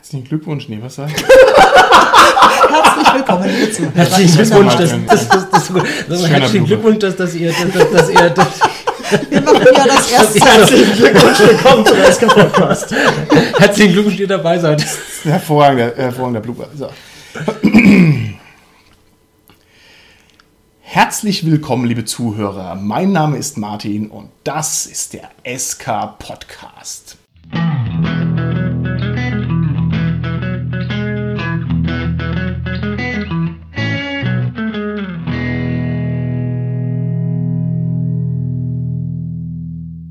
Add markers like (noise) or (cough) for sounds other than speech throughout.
Herzlichen Glückwunsch, nee, was sagst Herzlich willkommen, liebe Zuhörer. Herzlichen Glückwunsch, dass, das, das, das, das, herzlichen. Glückwunsch, dass, dass ihr, dass, dass, ihr, dass, Wir machen ja das (laughs) erste. herzlichen Glückwunsch, willkommen zum SK Podcast. Herzlichen Glückwunsch, dass ihr dabei seid. Hervorragender, hervorragender Blooper. So. Herzlich willkommen, liebe Zuhörer. Mein Name ist Martin und das ist der SK Podcast.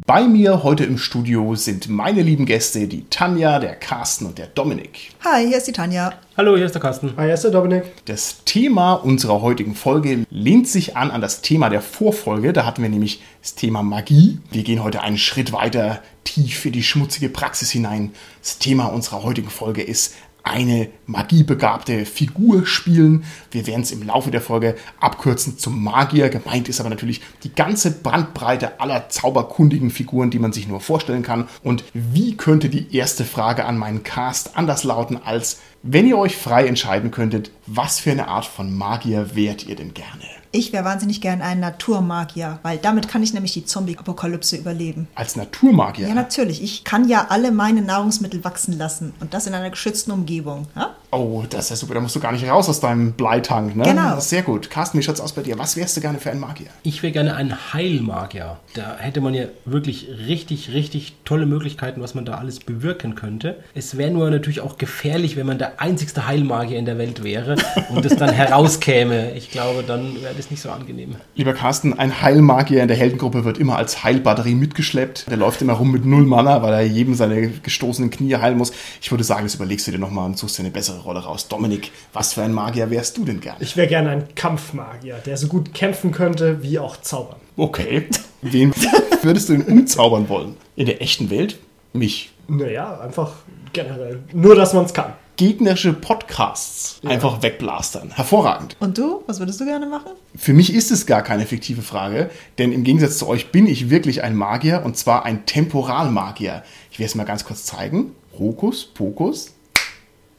Bei mir heute im Studio sind meine lieben Gäste, die Tanja, der Carsten und der Dominik. Hi, hier ist die Tanja. Hallo, hier ist der Carsten. Hi, hier ist der Dominik. Das Thema unserer heutigen Folge lehnt sich an an das Thema der Vorfolge. Da hatten wir nämlich das Thema Magie. Wir gehen heute einen Schritt weiter tief in die schmutzige Praxis hinein. Das Thema unserer heutigen Folge ist eine magiebegabte Figur spielen. Wir werden es im Laufe der Folge abkürzen zum Magier. Gemeint ist aber natürlich die ganze Bandbreite aller zauberkundigen Figuren, die man sich nur vorstellen kann. Und wie könnte die erste Frage an meinen Cast anders lauten als, wenn ihr euch frei entscheiden könntet, was für eine Art von Magier wärt ihr denn gerne? Ich wäre wahnsinnig gern ein Naturmagier, weil damit kann ich nämlich die Zombie-Apokalypse überleben. Als Naturmagier? Ja, natürlich. Ich kann ja alle meine Nahrungsmittel wachsen lassen und das in einer geschützten Umgebung. Ja? Oh, das ist ja super. Da musst du gar nicht raus aus deinem Bleitank, ne? Genau. Sehr gut. Carsten, wie schaut's aus bei dir? Was wärst du gerne für ein Magier? Ich wäre gerne ein Heilmagier. Da hätte man ja wirklich richtig, richtig tolle Möglichkeiten, was man da alles bewirken könnte. Es wäre nur natürlich auch gefährlich, wenn man der einzigste Heilmagier in der Welt wäre und es dann (laughs) herauskäme. Ich glaube, dann wäre das nicht so angenehm. Lieber Carsten, ein Heilmagier in der Heldengruppe wird immer als Heilbatterie mitgeschleppt. Der läuft immer rum mit null Mana, weil er jedem seine gestoßenen Knie heilen muss. Ich würde sagen, das überlegst du dir nochmal und suchst dir eine bessere Rolle raus. Dominik, was für ein Magier wärst du denn gerne? Ich wäre gerne ein Kampfmagier, der so gut kämpfen könnte wie auch zaubern. Okay. Wen (laughs) würdest du denn umzaubern wollen? In der echten Welt? Mich. Naja, einfach generell. Nur, dass man es kann. Gegnerische Podcasts einfach wegblastern. Hervorragend. Und du? Was würdest du gerne machen? Für mich ist es gar keine fiktive Frage, denn im Gegensatz zu euch bin ich wirklich ein Magier und zwar ein Temporalmagier. Ich werde es mal ganz kurz zeigen. Hokus Pokus.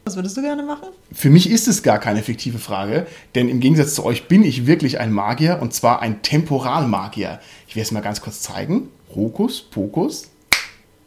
Was würdest du gerne machen? Für mich ist es gar keine fiktive Frage, denn im Gegensatz zu euch bin ich wirklich ein Magier und zwar ein Temporalmagier. Ich werde es mal ganz kurz zeigen. Hokus Pokus.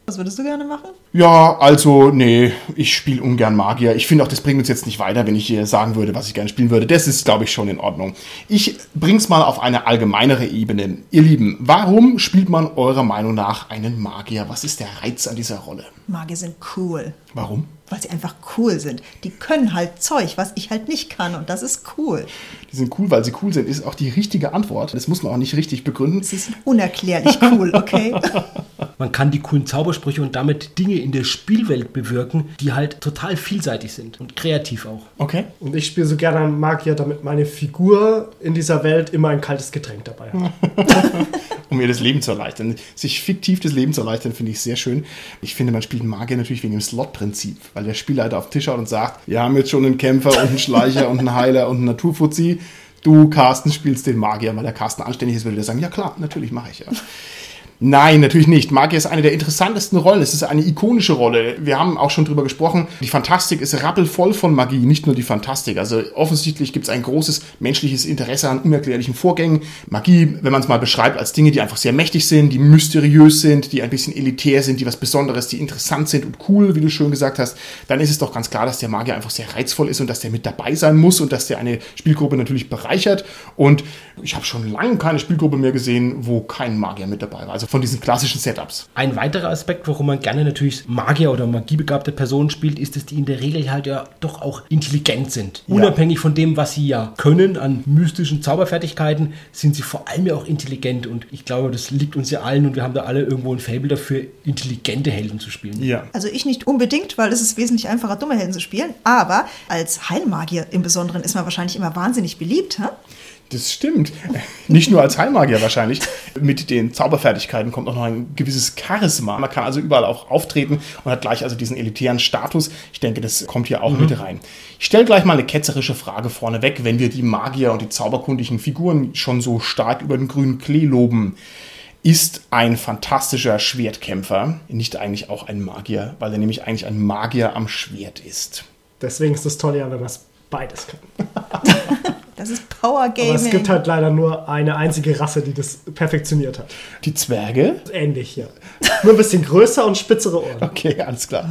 Was würdest du gerne machen? Ja, also, nee, ich spiele ungern Magier. Ich finde auch, das bringt uns jetzt nicht weiter, wenn ich hier sagen würde, was ich gerne spielen würde. Das ist, glaube ich, schon in Ordnung. Ich bring's mal auf eine allgemeinere Ebene. Ihr Lieben, warum spielt man eurer Meinung nach einen Magier? Was ist der Reiz an dieser Rolle? Magier sind cool. Warum? Weil sie einfach cool sind. Die können halt Zeug, was ich halt nicht kann. Und das ist cool. Die sind cool, weil sie cool sind, ist auch die richtige Antwort. Das muss man auch nicht richtig begründen. Sie sind unerklärlich cool, okay? (laughs) Man kann die coolen Zaubersprüche und damit Dinge in der Spielwelt bewirken, die halt total vielseitig sind und kreativ auch. Okay. Und ich spiele so gerne einen Magier, damit meine Figur in dieser Welt immer ein kaltes Getränk dabei hat. (laughs) um mir das Leben zu erleichtern. Sich fiktiv das Leben zu erleichtern, finde ich sehr schön. Ich finde, man spielt Magier natürlich wegen dem Slot-Prinzip, weil der Spielleiter auf den Tisch schaut und sagt, wir haben jetzt schon einen Kämpfer und einen Schleicher und einen Heiler und einen Naturfuzzi. Du, Carsten, spielst den Magier, weil der Carsten anständig ist, würde der sagen, ja klar, natürlich mache ich ja. Nein, natürlich nicht. Magier ist eine der interessantesten Rollen. Es ist eine ikonische Rolle. Wir haben auch schon drüber gesprochen. Die Fantastik ist rappelvoll von Magie, nicht nur die Fantastik. Also offensichtlich gibt es ein großes menschliches Interesse an unerklärlichen Vorgängen. Magie, wenn man es mal beschreibt, als Dinge, die einfach sehr mächtig sind, die mysteriös sind, die ein bisschen elitär sind, die was Besonderes, die interessant sind und cool, wie du schön gesagt hast, dann ist es doch ganz klar, dass der Magier einfach sehr reizvoll ist und dass der mit dabei sein muss und dass der eine Spielgruppe natürlich bereichert. Und ich habe schon lange keine Spielgruppe mehr gesehen, wo kein Magier mit dabei war. Also von diesen klassischen Setups. Ein weiterer Aspekt, warum man gerne natürlich Magier oder magiebegabte Personen spielt, ist, dass die in der Regel halt ja doch auch intelligent sind. Ja. Unabhängig von dem, was sie ja können an mystischen Zauberfertigkeiten, sind sie vor allem ja auch intelligent. Und ich glaube, das liegt uns ja allen und wir haben da alle irgendwo ein Fable dafür, intelligente Helden zu spielen. Ja. Also ich nicht unbedingt, weil es ist wesentlich einfacher, dumme Helden zu spielen. Aber als Heilmagier im Besonderen ist man wahrscheinlich immer wahnsinnig beliebt. Hä? Das stimmt. Nicht nur als Heilmagier wahrscheinlich. Mit den Zauberfertigkeiten kommt auch noch ein gewisses Charisma. Man kann also überall auch auftreten und hat gleich also diesen elitären Status. Ich denke, das kommt hier auch mit rein. Ich stelle gleich mal eine ketzerische Frage vorneweg, wenn wir die Magier und die zauberkundigen Figuren schon so stark über den grünen Klee loben. ist ein fantastischer Schwertkämpfer, nicht eigentlich auch ein Magier, weil er nämlich eigentlich ein Magier am Schwert ist. Deswegen ist das Tolle ja, wenn man es beides kann. (laughs) Das ist Power Aber Gaming. es gibt halt leider nur eine einzige Rasse, die das perfektioniert hat. Die Zwerge? Ähnlich, ja. Nur ein bisschen größer und spitzere Ohren. Okay, alles klar.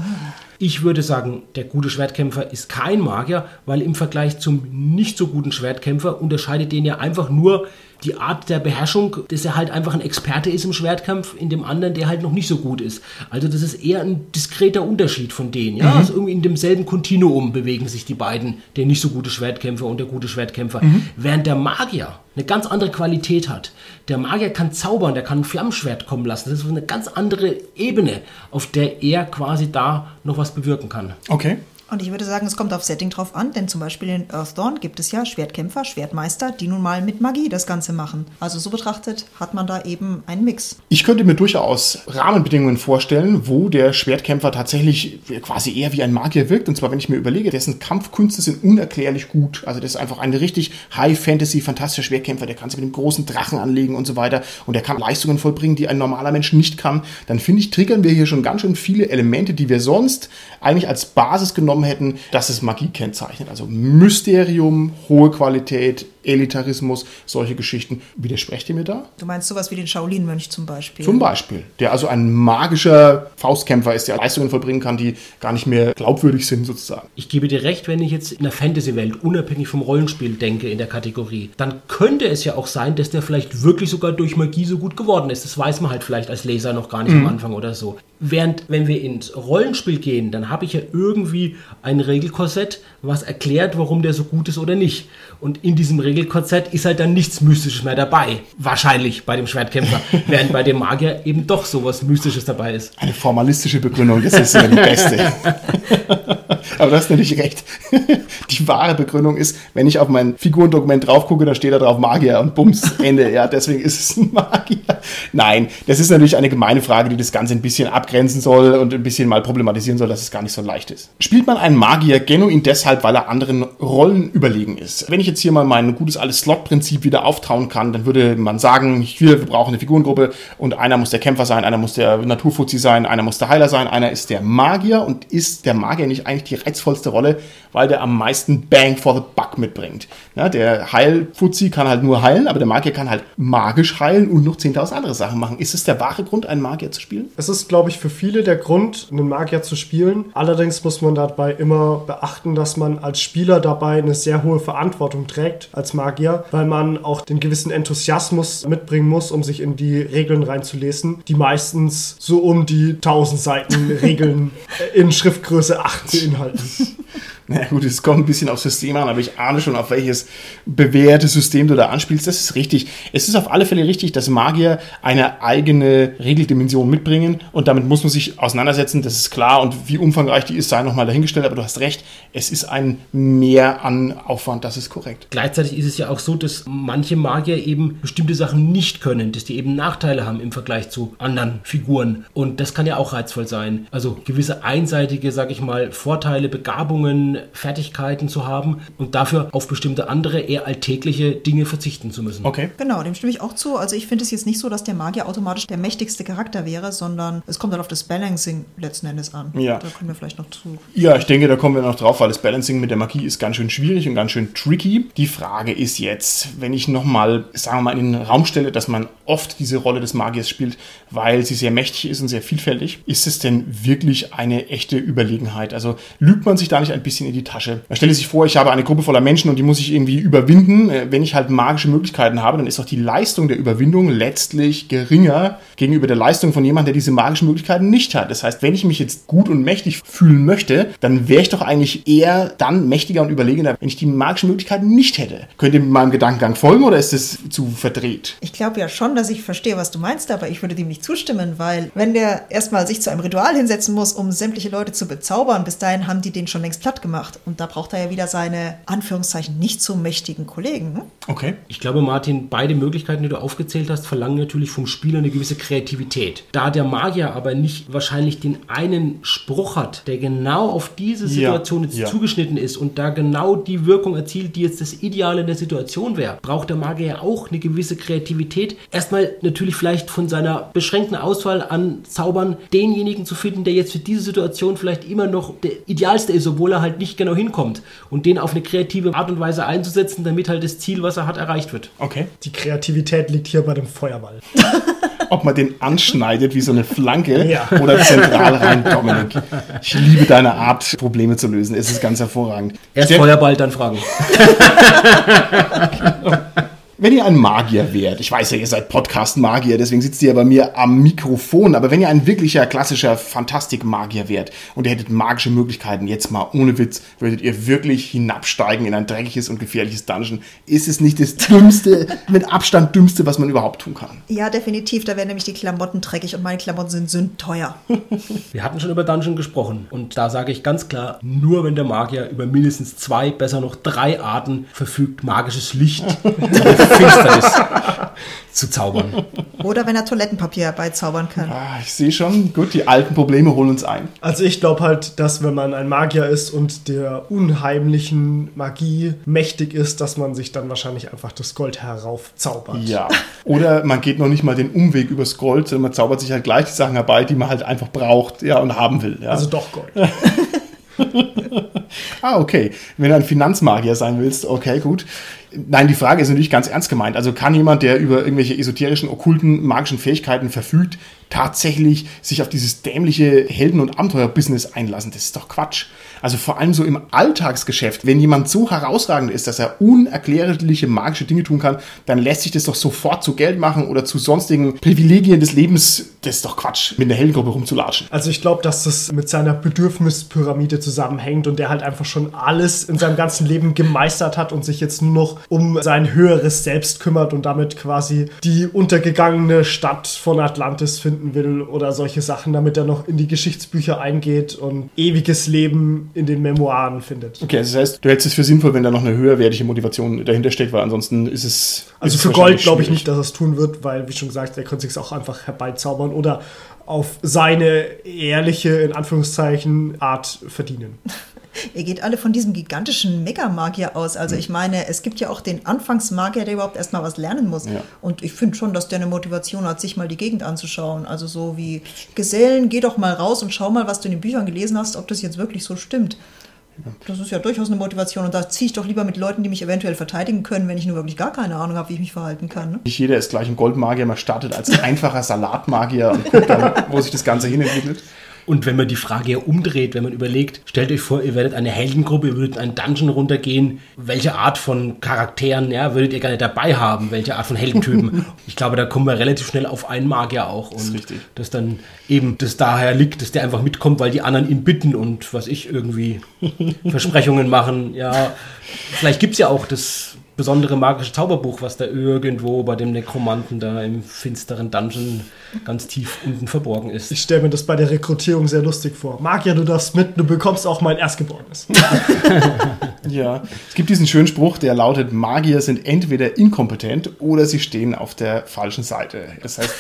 Ich würde sagen, der gute Schwertkämpfer ist kein Magier, weil im Vergleich zum nicht so guten Schwertkämpfer unterscheidet den ja einfach nur die Art der Beherrschung, dass er halt einfach ein Experte ist im Schwertkampf, in dem anderen, der halt noch nicht so gut ist. Also das ist eher ein diskreter Unterschied von denen. Ja? Also irgendwie in demselben Kontinuum bewegen sich die beiden, der nicht so gute Schwertkämpfer und der gute Schwertkämpfer. Während der Magier eine ganz andere Qualität hat. Der Magier kann zaubern, der kann ein Flammenschwert kommen lassen. Das ist eine ganz andere Ebene, auf der er quasi da noch was bewirken kann. Okay. Und ich würde sagen, es kommt auf Setting drauf an, denn zum Beispiel in Earthdawn gibt es ja Schwertkämpfer, Schwertmeister, die nun mal mit Magie das Ganze machen. Also so betrachtet hat man da eben einen Mix. Ich könnte mir durchaus Rahmenbedingungen vorstellen, wo der Schwertkämpfer tatsächlich quasi eher wie ein Magier wirkt. Und zwar, wenn ich mir überlege, dessen Kampfkünste sind unerklärlich gut. Also das ist einfach ein richtig High-Fantasy, fantastischer Schwertkämpfer. Der kann sich mit dem großen Drachen anlegen und so weiter. Und der kann Leistungen vollbringen, die ein normaler Mensch nicht kann. Dann finde ich, triggern wir hier schon ganz schön viele Elemente, die wir sonst eigentlich als Basis genommen hätten, dass es Magie kennzeichnet. Also Mysterium, hohe Qualität, Elitarismus, solche Geschichten. Widersprecht ihr mir da? Du meinst sowas wie den Shaolin-Mönch zum Beispiel. Zum Beispiel, der also ein magischer Faustkämpfer ist, der Leistungen vollbringen kann, die gar nicht mehr glaubwürdig sind, sozusagen. Ich gebe dir recht, wenn ich jetzt in der Fantasy-Welt unabhängig vom Rollenspiel denke in der Kategorie, dann könnte es ja auch sein, dass der vielleicht wirklich sogar durch Magie so gut geworden ist. Das weiß man halt vielleicht als Leser noch gar nicht am Anfang oder so. Während, wenn wir ins Rollenspiel gehen, dann habe ich ja irgendwie ein Regelkorsett, was erklärt, warum der so gut ist oder nicht. Und in diesem Regelkorsett ist halt dann nichts Mystisches mehr dabei. Wahrscheinlich bei dem Schwertkämpfer. (laughs) Während bei dem Magier eben doch sowas Mystisches dabei ist. Eine formalistische Begründung, das ist ja die beste. (laughs) (laughs) Aber du hast natürlich recht. (laughs) Die wahre Begründung ist, wenn ich auf mein Figurendokument drauf gucke, da steht da drauf Magier und Bums, Ende. Ja, deswegen ist es ein Magier. Nein, das ist natürlich eine gemeine Frage, die das Ganze ein bisschen abgrenzen soll und ein bisschen mal problematisieren soll, dass es gar nicht so leicht ist. Spielt man einen Magier genuin deshalb, weil er anderen Rollen überlegen ist? Wenn ich jetzt hier mal mein gutes altes Slot-Prinzip wieder auftauen kann, dann würde man sagen, hier, wir brauchen eine Figurengruppe und einer muss der Kämpfer sein, einer muss der Naturfuzzi sein, einer muss der Heiler sein, einer ist der Magier und ist der Magier nicht eigentlich die reizvollste Rolle, weil der am meisten Bang for the Buck mitbringt. Ja, der Heilfuzzi kann halt nur heilen, aber der Magier kann halt magisch heilen und noch 10.000 andere Sachen machen. Ist es der wahre Grund, einen Magier zu spielen? Es ist, glaube ich, für viele der Grund, einen Magier zu spielen. Allerdings muss man dabei immer beachten, dass man als Spieler dabei eine sehr hohe Verantwortung trägt als Magier, weil man auch den gewissen Enthusiasmus mitbringen muss, um sich in die Regeln reinzulesen, die meistens so um die 1000 Seiten Regeln (laughs) in Schriftgröße 8 beinhalten. Na ja, gut, es kommt ein bisschen aufs System an, aber ich ahne schon, auf welches bewährte System du da anspielst. Das ist richtig. Es ist auf alle Fälle richtig, dass Magier eine eigene Regeldimension mitbringen und damit muss man sich auseinandersetzen, das ist klar und wie umfangreich die ist, sei nochmal dahingestellt, aber du hast recht, es ist ein Mehr an Aufwand, das ist korrekt. Gleichzeitig ist es ja auch so, dass manche Magier eben bestimmte Sachen nicht können, dass die eben Nachteile haben im Vergleich zu anderen Figuren. Und das kann ja auch reizvoll sein. Also gewisse einseitige, sag ich mal, Vorteile, Begabungen, Fertigkeiten zu haben und dafür auf bestimmte andere, eher alltägliche Dinge verzichten zu müssen. Okay. Genau, dem stimme ich auch zu. Also ich finde es jetzt nicht so, dass der Magier automatisch der mächtigste Charakter wäre, sondern es kommt dann auf das Balancing letzten Endes an. Ja. Da können wir vielleicht noch zu. Ja, ich denke, da kommen wir noch drauf, weil das Balancing mit der Magie ist ganz schön schwierig und ganz schön tricky. Die Frage ist jetzt, wenn ich nochmal, sagen wir mal, in den Raum stelle, dass man oft diese Rolle des Magiers spielt, weil sie sehr mächtig ist und sehr vielfältig, ist es denn wirklich eine echte Überlegenheit? Also lügt man sich da nicht ein bisschen in die Tasche? Man stelle sich vor, ich habe eine Gruppe voller Menschen und die muss ich irgendwie überwinden. Äh, Wenn ich halt magische Möglichkeiten habe, dann ist doch die Leistung der Überwindung letztlich geringer gegenüber der Leistung von jemandem, der diese magischen Möglichkeiten nicht hat. Das heißt, wenn ich mich jetzt gut und mächtig fühlen möchte, dann wäre ich doch eigentlich eher dann mächtiger und überlegener, wenn ich die magischen Möglichkeiten nicht hätte. Könnt ihr meinem Gedankengang folgen oder ist es zu verdreht? Ich glaube ja schon, dass ich verstehe, was du meinst, aber ich würde dem nicht zustimmen, weil wenn der erstmal sich zu einem Ritual hinsetzen muss, um sämtliche Leute zu bezaubern, bis dahin haben die den schon längst platt platt gemacht. Und da braucht er ja wieder seine, Anführungszeichen, nicht so mächtigen Kollegen. Ne? Okay. Ich glaube, Martin, beide Möglichkeiten, die du aufgezählt hast, verlangen natürlich vom Spieler eine gewisse Kreativität. Da der Magier aber nicht wahrscheinlich den einen Spruch hat, der genau auf diese Situation Ja, jetzt ja. zugeschnitten ist und da genau die Wirkung erzielt, die jetzt das Ideale in der Situation wäre, braucht der Magier ja auch eine gewisse Kreativität. Erstmal natürlich vielleicht von seiner beschränkten Auswahl an Zaubern denjenigen zu finden, der jetzt für diese Situation vielleicht immer noch der idealste ist, obwohl er halt nicht genau hinkommt und den auf eine kreative Art und Weise einzusetzen, damit halt das Ziel, was er hat, erreicht wird. Okay. Die Kreativität liegt hier bei dem Feuerball. (laughs) Ob man den anschneidet wie so eine Flanke Ja. oder zentral rein, Dominik. Ich liebe deine Art, Probleme zu lösen. Es ist ganz hervorragend. Erst Feuerball, dann Fragen. (laughs) (laughs) Wenn ihr ein Magier wärt, ich weiß ja, ihr seid Podcast-Magier, deswegen sitzt ihr ja bei mir am Mikrofon, aber wenn ihr ein wirklicher, klassischer Fantastik-Magier wärt und ihr hättet magische Möglichkeiten, jetzt mal ohne Witz, würdet ihr wirklich hinabsteigen in ein dreckiges und gefährliches Dungeon, ist es nicht das dümmste, (laughs) mit Abstand dümmste, was man überhaupt tun kann? Ja, definitiv. Da werden nämlich die Klamotten dreckig und meine Klamotten sind sündteuer. (laughs) Wir hatten schon über Dungeon gesprochen und da sage ich ganz klar, nur wenn der Magier über mindestens zwei, besser noch drei Arten verfügt, magisches Licht (laughs) Finsternis zu zaubern. Oder wenn er Toilettenpapier herbeizaubern kann. Ah, ich sehe schon, gut, die alten Probleme holen uns ein. Also ich glaube halt, dass wenn man ein Magier ist und der unheimlichen Magie mächtig ist, dass man sich dann wahrscheinlich einfach das Gold heraufzaubert. Ja. Oder man geht noch nicht mal den Umweg übers Gold, sondern man zaubert sich halt gleich die Sachen herbei, die man halt einfach braucht, ja, und haben will. Ja. Also doch Gold. (laughs) Ah, okay. Wenn du ein Finanzmagier sein willst, okay, gut. Nein, die Frage ist natürlich ganz ernst gemeint. Also kann jemand, der über irgendwelche esoterischen, okkulten, magischen Fähigkeiten verfügt, tatsächlich sich auf dieses dämliche Helden- und Abenteuer-Business einlassen? Das ist doch Quatsch. Also vor allem so im Alltagsgeschäft, wenn jemand so herausragend ist, dass er unerklärliche magische Dinge tun kann, dann lässt sich das doch sofort zu Geld machen oder zu sonstigen Privilegien des Lebens. Das ist doch Quatsch, mit einer Heldengruppe rumzulatschen. Also ich glaube, dass das mit seiner Bedürfnispyramide zusammenhängt und der halt einfach schon alles in seinem ganzen Leben gemeistert hat und sich jetzt nur noch um sein höheres Selbst kümmert und damit quasi die untergegangene Stadt von Atlantis finden will oder solche Sachen, damit er noch in die Geschichtsbücher eingeht und ewiges Leben in den Memoiren findet. Okay, also das heißt, du hältst es für sinnvoll, wenn da noch eine höherwertige Motivation dahinter steckt, weil ansonsten ist es. Also ist für Gold glaube ich nicht, dass er es tun wird, weil, wie schon gesagt, er könnte sich auch einfach herbeizaubern oder auf seine ehrliche, in Anführungszeichen, Art verdienen. (laughs) Ihr geht alle von diesem gigantischen Megamagier aus. Also ich meine, es gibt ja auch den Anfangsmagier, der überhaupt erstmal was lernen muss. Ja. Und ich finde schon, dass der eine Motivation hat, sich mal die Gegend anzuschauen. Also so wie Gesellen, geh doch mal raus und schau mal, was du in den Büchern gelesen hast, ob das jetzt wirklich so stimmt. Das ist ja durchaus eine Motivation. Und da ziehe ich doch lieber mit Leuten, die mich eventuell verteidigen können, wenn ich nur wirklich gar keine Ahnung habe, wie ich mich verhalten kann. Ne? Nicht jeder ist gleich ein Goldmagier, man startet als einfacher Salatmagier und guckt dann, wo sich das Ganze hinentwickelt. Und wenn man die Frage ja umdreht, wenn man überlegt, stellt euch vor, ihr werdet eine Heldengruppe, ihr würdet in einen Dungeon runtergehen, welche Art von Charakteren ja, würdet ihr gerne dabei haben, welche Art von Heldentypen? (laughs) ich glaube, da kommen wir relativ schnell auf einen Magier auch. Und ist richtig. dass dann eben das daher liegt, dass der einfach mitkommt, weil die anderen ihn bitten und was ich irgendwie (laughs) Versprechungen machen. Ja, vielleicht gibt es ja auch das besondere magische Zauberbuch, was da irgendwo bei dem Nekromanten da im finsteren Dungeon ganz tief unten verborgen ist. Ich stelle mir das bei der Rekrutierung sehr lustig vor. Magier, du darfst mit, du bekommst auch mein Erstgeborenes. (laughs) Ja, es gibt diesen schönen Spruch, der lautet, Magier sind entweder inkompetent oder sie stehen auf der falschen Seite. Das heißt,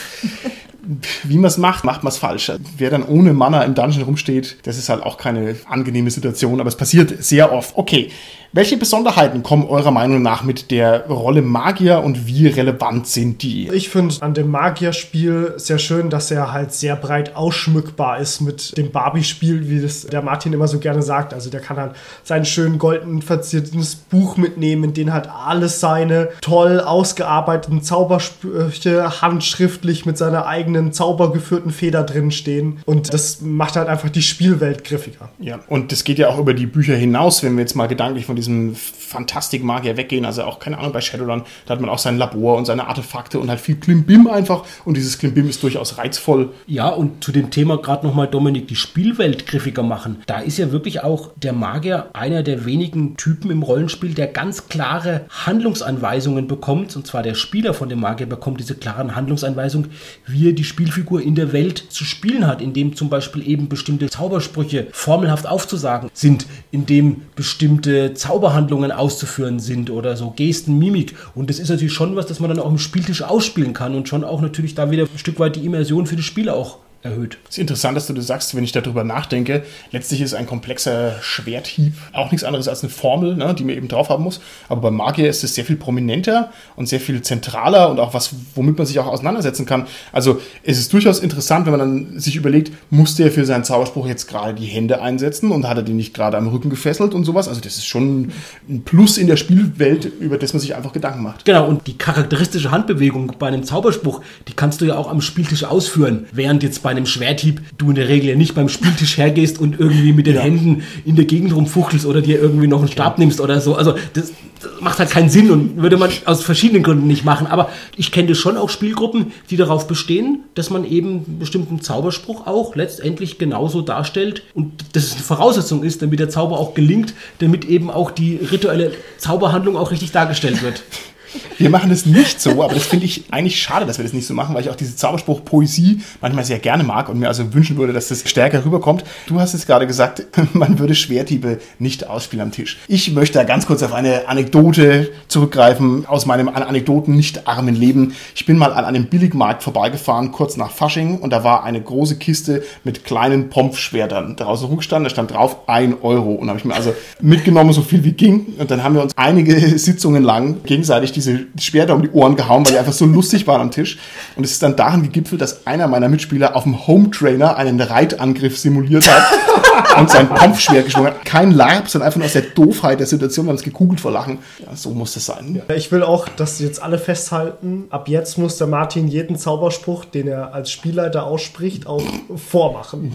wie man es macht, macht man es falsch. Wer dann ohne Mana im Dungeon rumsteht, das ist halt auch keine angenehme Situation, aber es passiert sehr oft. Okay, welche Besonderheiten kommen eurer Meinung nach mit der Rolle Magier und wie relevant sind die? Ich finde an dem Magierspiel sehr schön, dass er halt sehr breit ausschmückbar ist mit dem Barbie-Spiel, wie das der Martin immer so gerne sagt. Also der kann halt sein schön golden verziertes Buch mitnehmen, in dem halt alles seine toll ausgearbeiteten Zaubersprüche handschriftlich mit seiner eigenen zaubergeführten Feder drin stehen. Und das macht halt einfach die Spielwelt griffiger. Ja, und das geht ja auch über die Bücher hinaus, wenn wir jetzt mal gedanklich von diesem Fantastik-Magier weggehen. Also auch, keine Ahnung, bei Shadowrun, da hat man auch sein Labor und seine Artefakte und halt viel Klimbim einfach. Und dieses Klimbim ist durchaus reizvoll. Ja, und zu dem Thema gerade nochmal, Dominik, die Spielwelt griffiger machen. Da ist ja wirklich auch der Magier einer der wenigen Typen im Rollenspiel, der ganz klare Handlungsanweisungen bekommt. Und zwar der Spieler von dem Magier bekommt diese klaren Handlungsanweisungen, wie er die die Spielfigur in der Welt zu spielen hat, indem zum Beispiel eben bestimmte Zaubersprüche formelhaft aufzusagen sind, indem bestimmte Zauberhandlungen auszuführen sind oder so Gesten, Mimik. Und das ist natürlich schon was, das man dann auch im Spieltisch ausspielen kann und schon auch natürlich da wieder ein Stück weit die Immersion für die Spieler auch erhöht. Es ist interessant, dass du das sagst, wenn ich darüber nachdenke. Letztlich ist ein komplexer Schwerthieb auch nichts anderes als eine Formel, ne, die man eben drauf haben muss. Aber bei Magier ist es sehr viel prominenter und sehr viel zentraler und auch was, womit man sich auch auseinandersetzen kann. Also es ist durchaus interessant, wenn man dann sich überlegt, musste er für seinen Zauberspruch jetzt gerade die Hände einsetzen und hat er den nicht gerade am Rücken gefesselt und sowas. Also das ist schon ein Plus in der Spielwelt, über das man sich einfach Gedanken macht. Genau, und die charakteristische Handbewegung bei einem Zauberspruch, die kannst du ja auch am Spieltisch ausführen, während jetzt bei einem Schwerthieb du in der Regel ja nicht beim Spieltisch hergehst und irgendwie mit den ja. Händen in der Gegend rumfuchtelst oder dir irgendwie noch einen Stab nimmst oder so. Also das, das, macht halt keinen Sinn und würde man aus verschiedenen Gründen nicht machen. Aber ich kenne schon auch Spielgruppen, die darauf bestehen, dass man eben einen bestimmten Zauberspruch auch letztendlich genauso darstellt und dass es eine Voraussetzung ist, damit der Zauber auch gelingt, damit eben auch die rituelle Zauberhandlung auch richtig dargestellt wird. (laughs) Wir machen das nicht so, aber das finde ich eigentlich schade, dass wir das nicht so machen, weil ich auch diese Zauberspruch-Poesie manchmal sehr gerne mag und mir also wünschen würde, dass das stärker rüberkommt. Du hast jetzt gerade gesagt, (laughs) man würde Schwerthiebe nicht ausspielen am Tisch. Ich möchte da ganz kurz auf eine Anekdote zurückgreifen aus meinem an Anekdoten nicht armen Leben. Ich bin mal an einem Billigmarkt vorbeigefahren, kurz nach Fasching, und da war eine große Kiste mit kleinen Pompfschwertern draußen rumgestanden. Da stand drauf ein Euro. Und habe ich mir also mitgenommen, so viel wie ging. Und dann haben wir uns einige Sitzungen lang gegenseitig diese diese Schwerter um die Ohren gehauen, weil die einfach so lustig waren am Tisch. Und es ist dann darin gegipfelt, dass einer meiner Mitspieler auf dem Home Trainer einen Reitangriff simuliert hat und sein Kampfschwert geschwungen hat. Kein Larp, sondern einfach nur aus der Doofheit der Situation, wir haben uns gekugelt vor Lachen. Ja, so muss das sein. Ja, ich will auch, dass jetzt alle festhalten, ab jetzt muss der Martin jeden Zauberspruch, den er als Spielleiter ausspricht, auch vormachen.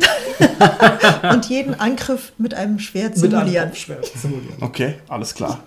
(laughs) und jeden Angriff mit einem Schwert simulieren. Mit einem Schwert simulieren. Okay, alles klar.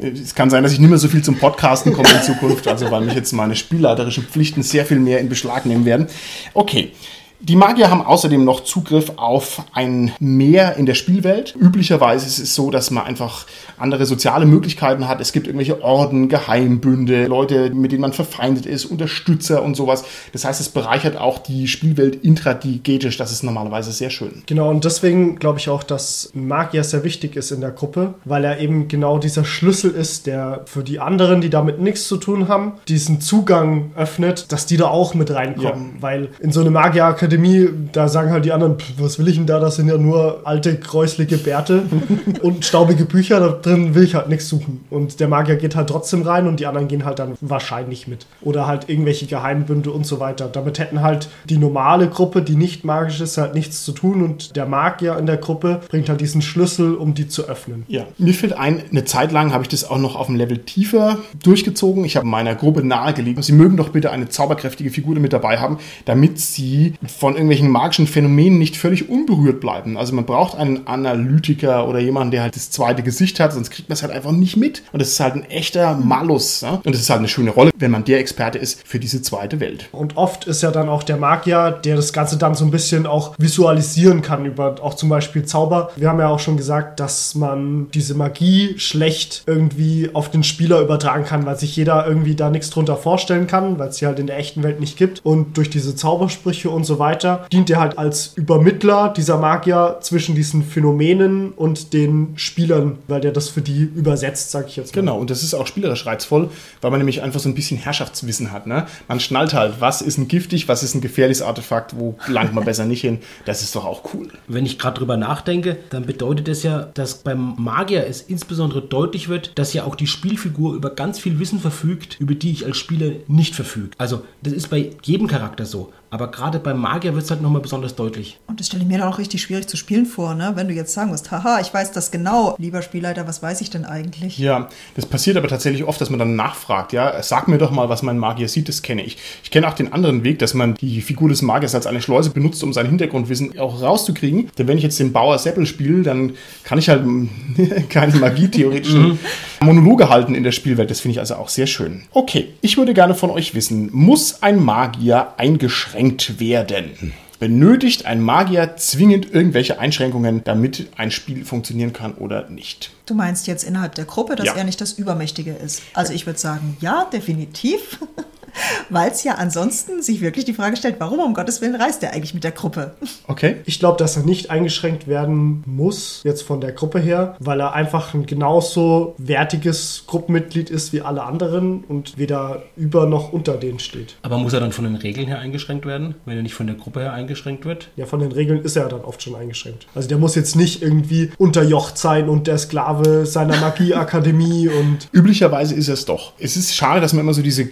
es kann sein, dass ich nicht mehr so viel zum Podcast Podcasten kommen in Zukunft, also weil mich jetzt meine spielleiterischen Pflichten sehr viel mehr in Beschlag nehmen werden. Okay, die Magier haben außerdem noch Zugriff auf ein Meer in der Spielwelt. Üblicherweise ist es so, dass man einfach andere soziale Möglichkeiten hat. Es gibt irgendwelche Orden, Geheimbünde, Leute, mit denen man verfeindet ist, Unterstützer und sowas. Das heißt, es bereichert auch die Spielwelt intradigetisch. Das ist normalerweise sehr schön. Genau, und deswegen glaube ich auch, dass Magier sehr wichtig ist in der Gruppe, weil er eben genau dieser Schlüssel ist, der für die anderen, die damit nichts zu tun haben, diesen Zugang öffnet, dass die da auch mit reinkommen. Ja. Weil in so eine Magier Akademie, da sagen halt die anderen, was will ich denn da? Das sind ja nur alte, kräuslige Bärte (laughs) und staubige Bücher. Da drin will ich halt nichts suchen. Und der Magier geht halt trotzdem rein und die anderen gehen halt dann wahrscheinlich mit. Oder halt irgendwelche Geheimbünde und so weiter. Damit hätten halt die normale Gruppe, die nicht magisch ist, halt nichts zu tun. Und der Magier in der Gruppe bringt halt diesen Schlüssel, um die zu öffnen. Ja, mir fällt ein, eine Zeit lang habe ich das auch noch auf dem Level tiefer durchgezogen. Ich habe meiner Gruppe nahegelegt, sie mögen doch bitte eine zauberkräftige Figur mit dabei haben, damit sie von irgendwelchen magischen Phänomenen nicht völlig unberührt bleiben. Also man braucht einen Analytiker oder jemanden, der halt das zweite Gesicht hat, sonst kriegt man es halt einfach nicht mit. Und das ist halt ein echter Malus. Ja? Und das ist halt eine schöne Rolle, wenn man der Experte ist für diese zweite Welt. Und oft ist ja dann auch der Magier, der das Ganze dann so ein bisschen auch visualisieren kann über auch zum Beispiel Zauber. Wir haben ja auch schon gesagt, dass man diese Magie schlecht irgendwie auf den Spieler übertragen kann, weil sich jeder irgendwie da nichts drunter vorstellen kann, weil es sie halt in der echten Welt nicht gibt. Und durch diese Zaubersprüche und so weiter weiter, dient er halt als Übermittler dieser Magier zwischen diesen Phänomenen und den Spielern, weil der das für die übersetzt, sag ich jetzt mal. Genau, und das ist auch spielerisch reizvoll, weil man nämlich einfach so ein bisschen Herrschaftswissen hat. Ne? Man schnallt halt, was ist ein giftig, was ist ein gefährliches Artefakt, wo langt man (laughs) besser nicht hin. Das ist doch auch cool. Wenn ich gerade drüber nachdenke, dann bedeutet das ja, dass beim Magier es insbesondere deutlich wird, dass ja auch die Spielfigur über ganz viel Wissen verfügt, über die ich als Spieler nicht verfüge. Also das ist bei jedem Charakter so. Aber gerade beim Magier wird es halt nochmal besonders deutlich. Und das stelle ich mir dann auch richtig schwierig zu spielen vor, ne? wenn du jetzt sagen musst, haha, ich weiß das genau, lieber Spielleiter, was weiß ich denn eigentlich? Ja, das passiert aber tatsächlich oft, dass man dann nachfragt, ja, sag mir doch mal, was mein Magier sieht, das kenne ich. Ich kenne auch den anderen Weg, dass man die Figur des Magiers als eine Schleuse benutzt, um sein Hintergrundwissen auch rauszukriegen. Denn wenn ich jetzt den Bauer Seppel spiele, dann kann ich halt (laughs) keine Magie-theoretischen mhm. Monologe halten in der Spielwelt. Das finde ich also auch sehr schön. Okay, ich würde gerne von euch wissen, muss ein Magier eingeschränkt werden? Benötigt ein Magier zwingend irgendwelche Einschränkungen, damit ein Spiel funktionieren kann oder nicht? Du meinst jetzt innerhalb der Gruppe, dass ja. er nicht das Übermächtige ist? Also ich würde sagen, ja, definitiv. Weil es ja ansonsten sich wirklich die Frage stellt, warum um Gottes Willen reist er eigentlich mit der Gruppe? Okay. Ich glaube, dass er nicht eingeschränkt werden muss, jetzt von der Gruppe her, weil er einfach ein genauso wertiges Gruppenmitglied ist wie alle anderen und weder über noch unter denen steht. Aber muss er dann von den Regeln her eingeschränkt werden, wenn er nicht von der Gruppe her eingeschränkt wird? Ja, von den Regeln ist er dann oft schon eingeschränkt. Also der muss jetzt nicht irgendwie unterjocht sein und der Sklave seiner (laughs) Magieakademie und Üblicherweise ist es doch. Es ist schade, dass man immer so diese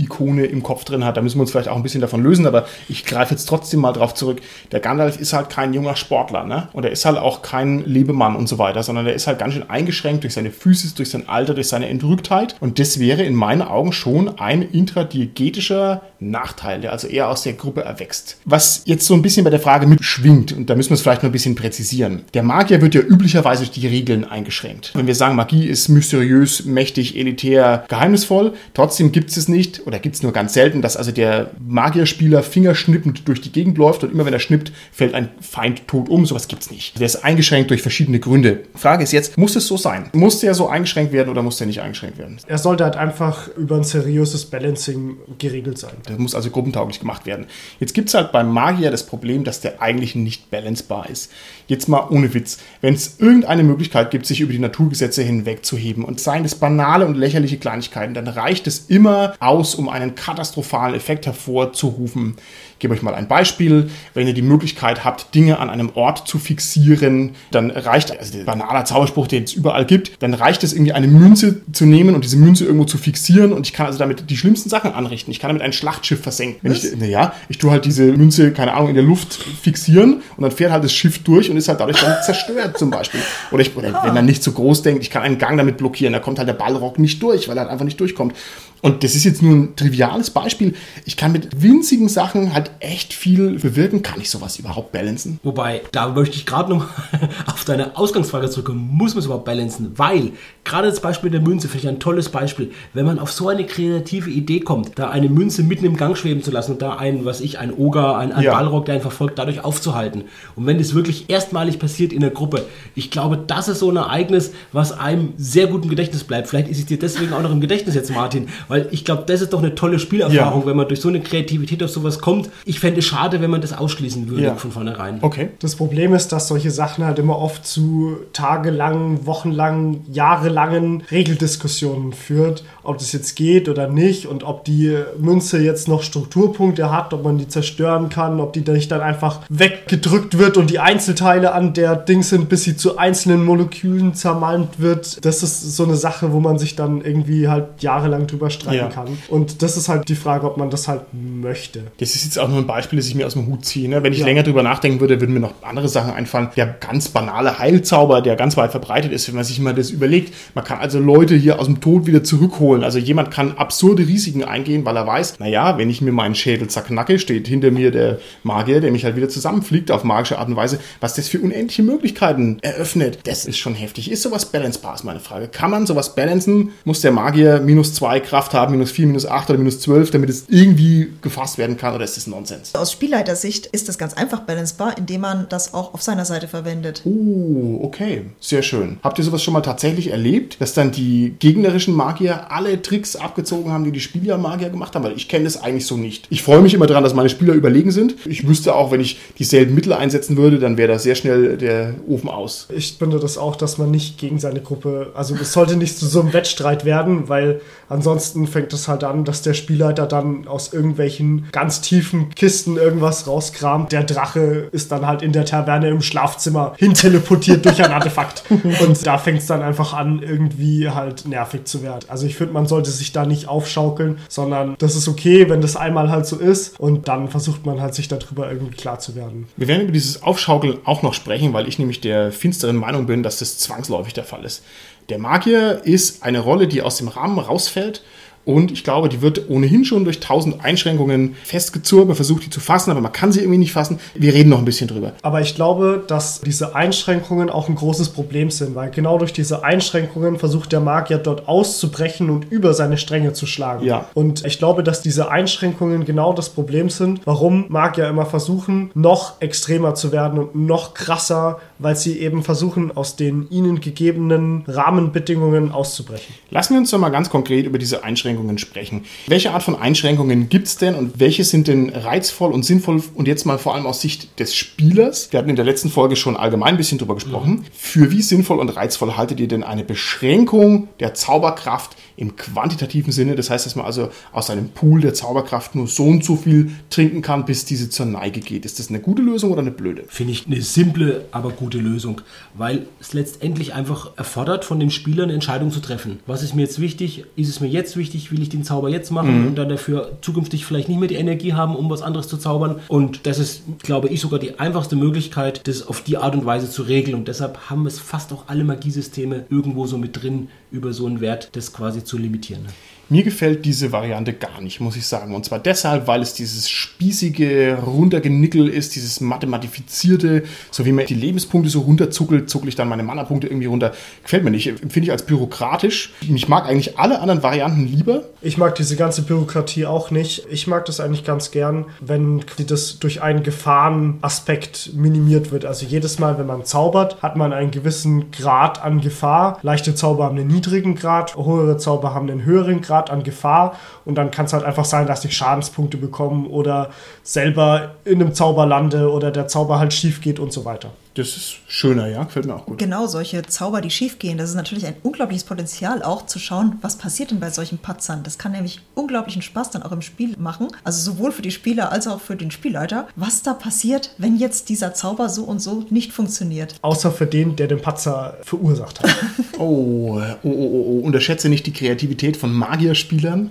Gandalf-Ikone im Kopf drin hat. Da müssen wir uns vielleicht auch ein bisschen davon lösen, aber ich greife jetzt trotzdem mal drauf zurück. Der Gandalf ist halt kein junger Sportler, ne? Und er ist halt auch kein Lebemann und so weiter, sondern er ist halt ganz schön eingeschränkt durch seine Physis, durch sein Alter, durch seine Entrücktheit. Und das wäre in meinen Augen schon ein intradiegetischer Nachteil, der also eher aus der Gruppe erwächst. Was jetzt so ein bisschen bei der Frage mitschwingt, und da müssen wir es vielleicht noch ein bisschen präzisieren. Der Magier wird ja üblicherweise durch die Regeln eingeschränkt. Wenn wir sagen, Magie ist mysteriös, mächtig, elitär, geheimnisvoll, trotzdem gibt es es nicht oder gibt es nur ganz selten, dass also der Magierspieler fingerschnippend durch die Gegend läuft und immer wenn er schnippt, fällt ein Feind tot um. Sowas gibt es nicht. Der ist eingeschränkt durch verschiedene Gründe. Frage ist jetzt, muss es so sein? Muss der so eingeschränkt werden oder muss der nicht eingeschränkt werden? er sollte halt einfach über ein seriöses Balancing geregelt sein. Das muss also gruppentauglich gemacht werden. Jetzt gibt es halt beim Magier das Problem, dass der eigentlich nicht balancebar ist. Jetzt mal ohne Witz. Wenn es irgendeine Möglichkeit gibt, sich über die Naturgesetze hinwegzuheben und seien es banale und lächerliche Kleinigkeiten, dann reicht es immer aus, um einen katastrophalen Effekt hervorzurufen. Ich gebe euch mal ein Beispiel. Wenn ihr die Möglichkeit habt, Dinge an einem Ort zu fixieren, dann reicht, also der banaler Zauberspruch, den es überall gibt, dann reicht es irgendwie eine Münze zu nehmen und diese Münze irgendwo zu fixieren und ich kann also damit die schlimmsten Sachen anrichten. Ich kann damit ein Schlachtschiff versenken. Wenn ich, naja, ich tue halt diese Münze, keine Ahnung, in der Luft fixieren und dann fährt halt das Schiff durch und ist halt dadurch dann zerstört zum Beispiel. Oder, ich, oder wenn man nicht so groß denkt, ich kann einen Gang damit blockieren, da kommt halt der Ballrock nicht durch, weil er halt einfach nicht durchkommt. Und das ist jetzt nur ein triviales Beispiel. Ich kann mit winzigen Sachen halt echt viel bewirken. Kann ich sowas überhaupt balancen? Wobei, da möchte ich gerade noch (laughs) auf deine Ausgangsfrage zurückkommen. Muss man es überhaupt balancen? Weil, gerade das Beispiel der Münze finde ich ein tolles Beispiel. Wenn man auf so eine kreative Idee kommt, da eine Münze mitten im Gang schweben zu lassen und da einen, was ich, ein Oger, ein, ein Ja. Ballrock, der einen verfolgt, dadurch aufzuhalten. Und wenn das wirklich erstmalig passiert in der Gruppe, ich glaube, das ist so ein Ereignis, was einem sehr gut im Gedächtnis bleibt. Vielleicht ist es dir deswegen auch noch im Gedächtnis jetzt, Martin, weil ich glaube, das ist doch eine tolle Spielerfahrung, Ja. wenn man durch so eine Kreativität auf sowas kommt. Ich fände es schade, wenn man das ausschließen würde Ja. von vornherein. Okay. Das Problem ist, dass solche Sachen halt immer oft zu tagelangen, wochenlangen, jahrelangen Regeldiskussionen führt, ob das jetzt geht oder nicht und ob die Münze jetzt noch Strukturpunkte hat, ob man die zerstören kann, ob die nicht dann einfach weggedrückt wird und die Einzelteile an der Ding sind, bis sie zu einzelnen Molekülen zermalmt wird. Das ist so eine Sache, wo man sich dann irgendwie halt jahrelang drüber streiten Ja. kann. Und das ist halt die Frage, ob man das halt möchte. Das ist jetzt auch nur ein Beispiel, das ich mir aus dem Hut ziehe. Ne? Wenn ich Ja. länger drüber nachdenken würde, würden mir noch andere Sachen einfallen. Der ganz banale Heilzauber, der ganz weit verbreitet ist, wenn man sich mal das überlegt. Man kann also Leute hier aus dem Tod wieder zurückholen. Also jemand kann absurde Risiken eingehen, weil er weiß, naja, wenn ich mir meinen Schädel zerknacke, steht hinter mir der Magier, der mich halt wieder zusammenfliegt auf magische Art und Weise. Was das für unendliche Möglichkeiten eröffnet, das ist schon heftig. Ist sowas balancebar, ist meine Frage. Kann man sowas balancen? Muss der Magier minus zwei Kraft haben, minus vier, minus acht oder minus zwölf, damit es irgendwie gefasst werden kann? Oder ist das Nonsens? Aus Spielleitersicht ist das ganz einfach balancebar, indem man das auch auf seiner Seite verwendet. Oh, okay. Sehr schön. Habt ihr sowas schon mal tatsächlich erlebt, dass dann die gegnerischen Magier alle Tricks abgezogen haben, die die Spielermagier gemacht haben? Weil ich kenne das eigentlich so nicht. Ich freue mich immer daran, dass meine Spieler überlegen sind. Ich wüsste auch, wenn ich dieselben Mittel einsetzen würde, dann wäre da sehr schnell der Ofen aus. Ich finde das auch, dass man nicht gegen seine Gruppe, also es sollte nicht zu so einem Wettstreit werden, weil ansonsten fängt es halt an, dass der Spielleiter dann aus irgendwelchen ganz tiefen Kisten irgendwas rauskramt. Der Drache ist dann halt in der Taverne im Schlafzimmer hinteleportiert durch ein Artefakt. (laughs) Und da fängt es dann einfach an, irgendwie halt nervig zu werden. Also ich finde, man sollte sich da nicht aufschaukeln, sondern das ist okay, wenn das einmal halt so ist und dann versucht man halt sich darüber irgendwie klar zu werden. Wir werden über dieses Aufschaukeln auch noch sprechen, weil ich nämlich der finsteren Meinung bin, dass das zwangsläufig der Fall ist. Der Magier ist eine Rolle, die aus dem Rahmen rausfällt. Und ich glaube, die wird ohnehin schon durch tausend Einschränkungen festgezurrt. Man versucht, die zu fassen, aber man kann sie irgendwie nicht fassen. Wir reden noch ein bisschen drüber. Aber ich glaube, dass diese Einschränkungen auch ein großes Problem sind, weil genau durch diese Einschränkungen versucht der Magier dort auszubrechen und über seine Stränge zu schlagen. Ja. Und ich glaube, dass diese Einschränkungen genau das Problem sind, warum Magier immer versuchen, noch extremer zu werden und noch krasser, weil sie eben versuchen, aus den ihnen gegebenen Rahmenbedingungen auszubrechen. Lassen wir uns doch mal ganz konkret über diese Einschränkungen Einschränkungen sprechen. Welche Art von Einschränkungen gibt es denn und welche sind denn reizvoll und sinnvoll und jetzt mal vor allem aus Sicht des Spielers? Wir hatten in der letzten Folge schon allgemein ein bisschen drüber gesprochen. Mhm. Für wie sinnvoll und reizvoll haltet ihr denn eine Beschränkung der Zauberkraft im quantitativen Sinne? Das heißt, dass man also aus einem Pool der Zauberkraft nur so und so viel trinken kann, bis diese zur Neige geht. Ist das eine gute Lösung oder eine blöde? Finde ich eine simple, aber gute Lösung, weil es letztendlich einfach erfordert, von dem Spieler eine Entscheidung zu treffen. Was ist mir jetzt wichtig? Ist es mir jetzt wichtig? Will ich den Zauber jetzt machen mhm. und dann dafür zukünftig vielleicht nicht mehr die Energie haben, um was anderes zu zaubern? Und das ist, glaube ich, sogar die einfachste Möglichkeit, das auf die Art und Weise zu regeln. Und deshalb haben es fast auch alle Magiesysteme irgendwo so mit drin, über so einen Wert das quasi zu limitieren. Mir gefällt diese Variante gar nicht, muss ich sagen. Und zwar deshalb, weil es dieses spießige, runtergenickel ist, dieses mathematifizierte, so wie man die Lebenspunkte so runterzuckelt, zuckel ich dann meine Mana-Punkte irgendwie runter. Gefällt mir nicht. Finde ich als bürokratisch. Ich mag eigentlich alle anderen Varianten lieber. Ich mag diese ganze Bürokratie auch nicht. Ich mag das eigentlich ganz gern, wenn das durch einen Gefahrenaspekt minimiert wird. Also jedes Mal, wenn man zaubert, hat man einen gewissen Grad an Gefahr. Leichte Zauber haben einen niedrigen Grad, höhere Zauber haben einen höheren Grad Grad an Gefahr und dann kann es halt einfach sein, dass ich Schadenspunkte bekomme oder selber in einem Zauber lande oder der Zauber halt schief geht und so weiter. Das ist schöner, ja, gefällt mir auch gut. Genau, solche Zauber, die schief gehen, das ist natürlich ein unglaubliches Potenzial auch zu schauen, was passiert denn bei solchen Patzern. Das kann nämlich unglaublichen Spaß dann auch im Spiel machen. Also sowohl für die Spieler als auch für den Spielleiter, was da passiert, wenn jetzt dieser Zauber so und so nicht funktioniert. Außer für den, der den Patzer verursacht hat. (laughs) oh, oh, oh, oh, oh, unterschätze nicht die Kreativität von Magierspielern.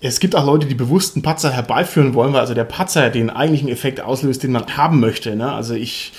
Es gibt auch Leute, die bewusst einen Patzer herbeiführen wollen, weil also der Patzer den eigentlichen Effekt auslöst, den man haben möchte. Ne? Also ich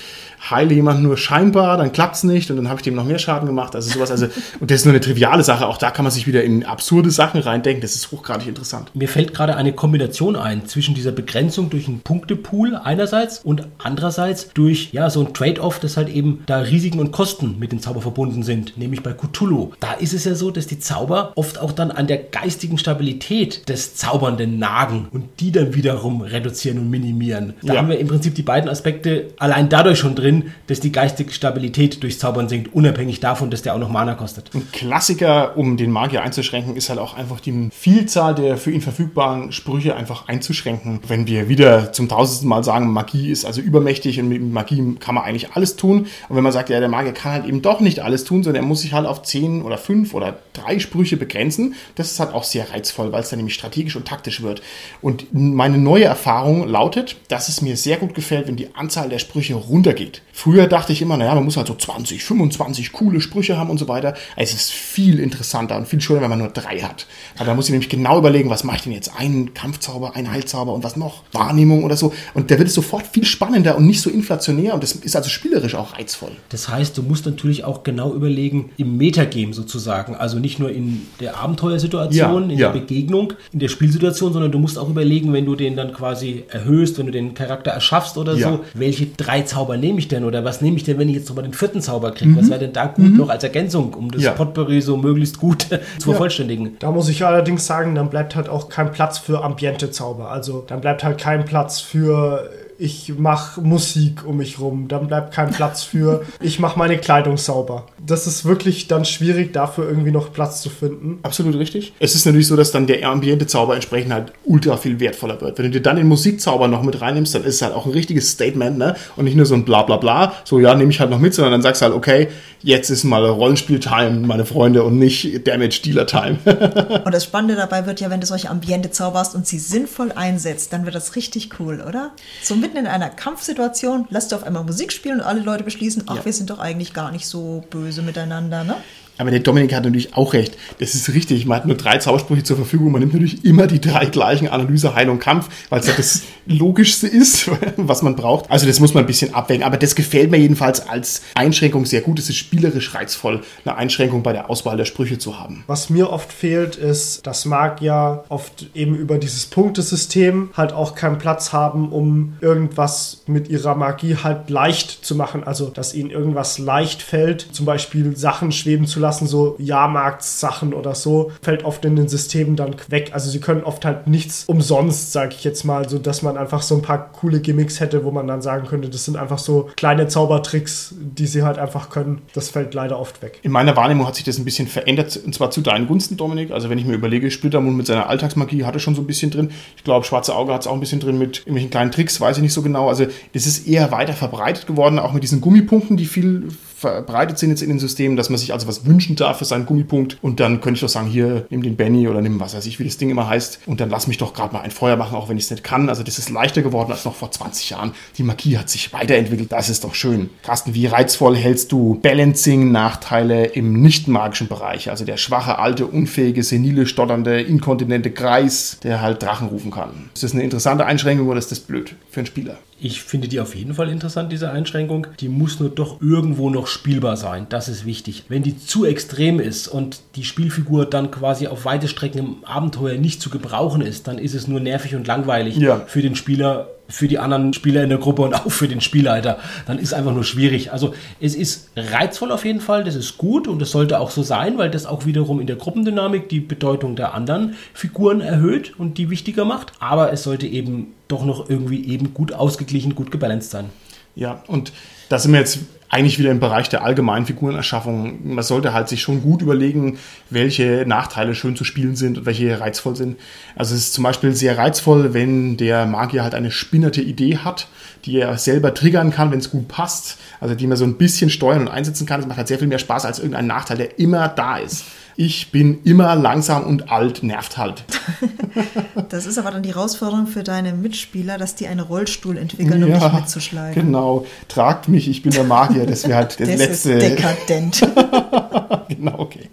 heile jemanden nur scheinbar, dann klappt es nicht und dann habe ich dem noch mehr Schaden gemacht. Also sowas, also, und das ist nur eine triviale Sache. Auch da kann man sich wieder in absurde Sachen reindenken. Das ist hochgradig interessant. Mir fällt gerade eine Kombination ein zwischen dieser Begrenzung durch einen Punktepool einerseits und andererseits durch ja so ein Trade-off, dass halt eben da Risiken und Kosten mit dem Zauber verbunden sind, nämlich bei Cthulhu. Da ist es ja so, dass die Zauber oft auch dann an der geistigen Stabilität des Zaubernden nagen und die dann wiederum reduzieren und minimieren. Da ja. haben wir im Prinzip die beiden Aspekte allein dadurch schon drin, drin, dass die geistige Stabilität durch Zaubern sinkt, unabhängig davon, dass der auch noch Mana kostet. Ein Klassiker, um den Magier einzuschränken, ist halt auch einfach die Vielzahl der für ihn verfügbaren Sprüche einfach einzuschränken. Wenn wir wieder zum tausendsten Mal sagen, Magie ist also übermächtig und mit Magie kann man eigentlich alles tun. Und wenn man sagt, ja, der Magier kann halt eben doch nicht alles tun, sondern er muss sich halt auf zehn oder fünf oder drei Sprüche begrenzen, das ist halt auch sehr reizvoll, weil es dann nämlich strategisch und taktisch wird. Und meine neue Erfahrung lautet, dass es mir sehr gut gefällt, wenn die Anzahl der Sprüche runtergeht. Früher dachte ich immer, naja, man muss halt so 20, 25 coole Sprüche haben und so weiter. Es ist viel interessanter und viel schöner, wenn man nur drei hat. Weil da muss ich nämlich genau überlegen, was mache ich denn jetzt? Einen Kampfzauber, einen Heilzauber und was noch? Wahrnehmung oder so. Und da wird es sofort viel spannender und nicht so inflationär und das ist also spielerisch auch reizvoll. Das heißt, du musst natürlich auch genau überlegen, im Metagame sozusagen, also nicht nur in der Abenteuersituation, ja, in ja. der Begegnung, in der Spielsituation, sondern du musst auch überlegen, wenn du den dann quasi erhöhst, wenn du den Charakter erschaffst oder ja. so, welche drei Zauber nehme ich denn? Denn? Oder was nehme ich denn, wenn ich jetzt nochmal den vierten Zauber kriege? Mhm. Was wäre denn da gut mhm. noch als Ergänzung, um das ja. Potpourri so möglichst gut (laughs) zu vervollständigen? Da muss ich allerdings sagen, dann bleibt halt auch kein Platz für Ambiente-Zauber. Also dann bleibt halt kein Platz für ich mache Musik um mich rum, dann bleibt kein Platz für, ich mache meine Kleidung sauber. Das ist wirklich dann schwierig, dafür irgendwie noch Platz zu finden. Absolut richtig. Es ist natürlich so, dass dann der Ambiente-Zauber entsprechend halt ultra viel wertvoller wird. Wenn du dir dann den Musikzauber noch mit reinnimmst, dann ist es halt auch ein richtiges Statement, ne? Und nicht nur so ein Blablabla, so ja, nehme ich halt noch mit, sondern dann sagst du halt, okay, jetzt ist mal Rollenspiel-Time, meine Freunde, und nicht Damage-Dealer-Time. (laughs) und das Spannende dabei wird ja, wenn du solche Ambiente zauberst und sie sinnvoll einsetzt, dann wird das richtig cool, oder? So mitten in einer Kampfsituation lässt du auf einmal Musik spielen und alle Leute beschließen, ach, ja. wir sind doch eigentlich gar nicht so böse miteinander, ne? Aber der Dominik hat natürlich auch recht. Das ist richtig. Man hat nur drei Zaubersprüche zur Verfügung. Man nimmt natürlich immer die drei gleichen Analyse, Heilung, Kampf, weil es ja das Logischste ist, (laughs) was man braucht. Also das muss man ein bisschen abwägen. Aber das gefällt mir jedenfalls als Einschränkung sehr gut. Es ist spielerisch reizvoll, eine Einschränkung bei der Auswahl der Sprüche zu haben. Was mir oft fehlt, ist, dass Magier oft eben über dieses Punktesystem halt auch keinen Platz haben, um irgendwas mit ihrer Magie halt leicht zu machen. Also, dass ihnen irgendwas leicht fällt. Zum Beispiel Sachen schweben zu lassen, so Jahrmarktssachen oder so, fällt oft in den Systemen dann weg. Also sie können oft halt nichts umsonst, sage ich jetzt mal, so dass man man einfach so ein paar coole Gimmicks hätte, wo man dann sagen könnte, das sind einfach so kleine Zaubertricks, die sie halt einfach können. Das fällt leider oft weg. In meiner Wahrnehmung hat sich das ein bisschen verändert, und zwar zu deinen Gunsten, Dominik. Also wenn ich mir überlege, Splittermund mit seiner Alltagsmagie hatte schon so ein bisschen drin. Ich glaube, Schwarze Auge hat es auch ein bisschen drin mit irgendwelchen kleinen Tricks, weiß ich nicht so genau. Also das ist eher weiter verbreitet geworden, auch mit diesen Gummipunkten, die viel verbreitet sind jetzt in den Systemen, dass man sich also was wünschen darf für seinen Gummipunkt. Und dann könnte ich doch sagen, hier, nimm den Benny oder nimm was weiß ich, wie das Ding immer heißt. Und dann lass mich doch gerade mal ein Feuer machen, auch wenn ich es nicht kann. Also das ist leichter geworden als noch vor 20 Jahren. Die Magie hat sich weiterentwickelt. Das ist doch schön. Carsten, wie reizvoll hältst du Balancing-Nachteile im nicht magischen Bereich? Also der schwache, alte, unfähige, senile, stotternde, inkontinente Kreis, der halt Drachen rufen kann. Ist das eine interessante Einschränkung oder ist das blöd für einen Spieler? Ich finde die auf jeden Fall interessant, diese Einschränkung. Die muss nur doch irgendwo noch spielbar sein. Das ist wichtig. Wenn die zu extrem ist und die Spielfigur dann quasi auf weite Strecken im Abenteuer nicht zu gebrauchen ist, dann ist es nur nervig und langweilig Ja. für den Spieler, für die anderen Spieler in der Gruppe und (laughs) auch für den Spielleiter. Dann ist einfach nur schwierig. Also es ist reizvoll auf jeden Fall, das ist gut und das sollte auch so sein, weil das auch wiederum in der Gruppendynamik die Bedeutung der anderen Figuren erhöht und die wichtiger macht. Aber es sollte eben doch noch irgendwie eben gut ausgeglichen, gut gebalanced sein. Ja, und da sind wir jetzt eigentlich wieder im Bereich der allgemeinen Figurenerschaffung. Man sollte halt sich schon gut überlegen, welche Nachteile schön zu spielen sind und welche reizvoll sind. Also es ist zum Beispiel sehr reizvoll, wenn der Magier halt eine spinnerte Idee hat, die er selber triggern kann, wenn es gut passt. Also die man so ein bisschen steuern und einsetzen kann. Das macht halt sehr viel mehr Spaß als irgendein Nachteil, der immer da ist. Ich bin immer langsam und alt, nervt halt. (laughs) Das ist aber dann die Herausforderung für deine Mitspieler, dass die einen Rollstuhl entwickeln, um dich mitzuschleifen. Genau. Tragt mich, ich bin der Magier. Das wäre halt (laughs) das, Das letzte. ist dekadent. (laughs) genau, okay.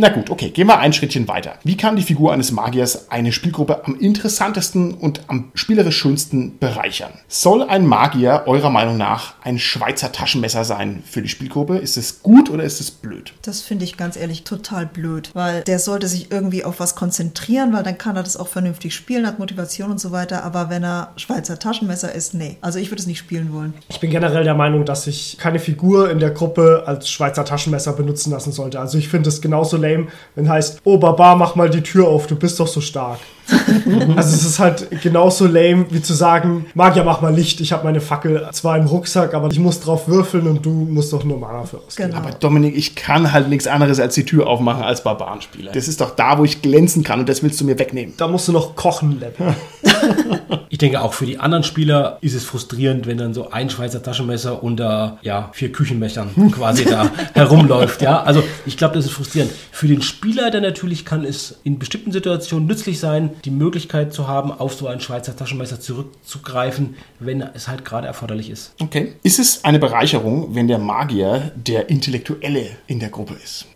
Na gut, okay, gehen wir ein Schrittchen weiter. Wie kann die Figur eines Magiers eine Spielgruppe am interessantesten und am spielerisch schönsten bereichern? Soll ein Magier eurer Meinung nach ein Schweizer Taschenmesser sein für die Spielgruppe? Ist es gut oder ist es blöd? Das finde ich ganz ehrlich total blöd, weil der sollte sich irgendwie auf was konzentrieren, weil dann kann er das auch vernünftig spielen, hat Motivation und so weiter. Aber wenn er Schweizer Taschenmesser ist, nee. Also ich würde es nicht spielen wollen. Ich bin generell der Meinung, dass ich keine Figur in der Gruppe als Schweizer Taschenmesser benutzen lassen sollte. Also ich finde es genauso lame, wenn heißt, oh Baba, mach mal die Tür auf, du bist doch so stark. (laughs) also es ist halt genauso lame, wie zu sagen, Magier, mach mal Licht, ich habe meine Fackel zwar im Rucksack, aber ich muss drauf würfeln und du musst doch nur Mana für ausgeben. Genau. Aber Dominik, ich kann halt nichts anderes als die Tür aufmachen als Barbarenspieler. Das ist doch da, wo ich glänzen kann und das willst du mir wegnehmen. Da musst du noch kochen lernen. (laughs) Ich denke, auch für die anderen Spieler ist es frustrierend, wenn dann so ein Schweizer Taschenmesser unter ja, vier Küchenmessern (laughs) quasi da herumläuft. Ja, also ich glaube, das ist frustrierend. Für den Spielleiter natürlich kann es in bestimmten Situationen nützlich sein, die Möglichkeit zu haben, auf so ein Schweizer Taschenmesser zurückzugreifen, wenn es halt gerade erforderlich ist. Okay. Ist es eine Bereicherung, wenn der Magier der Intellektuelle in der Gruppe ist?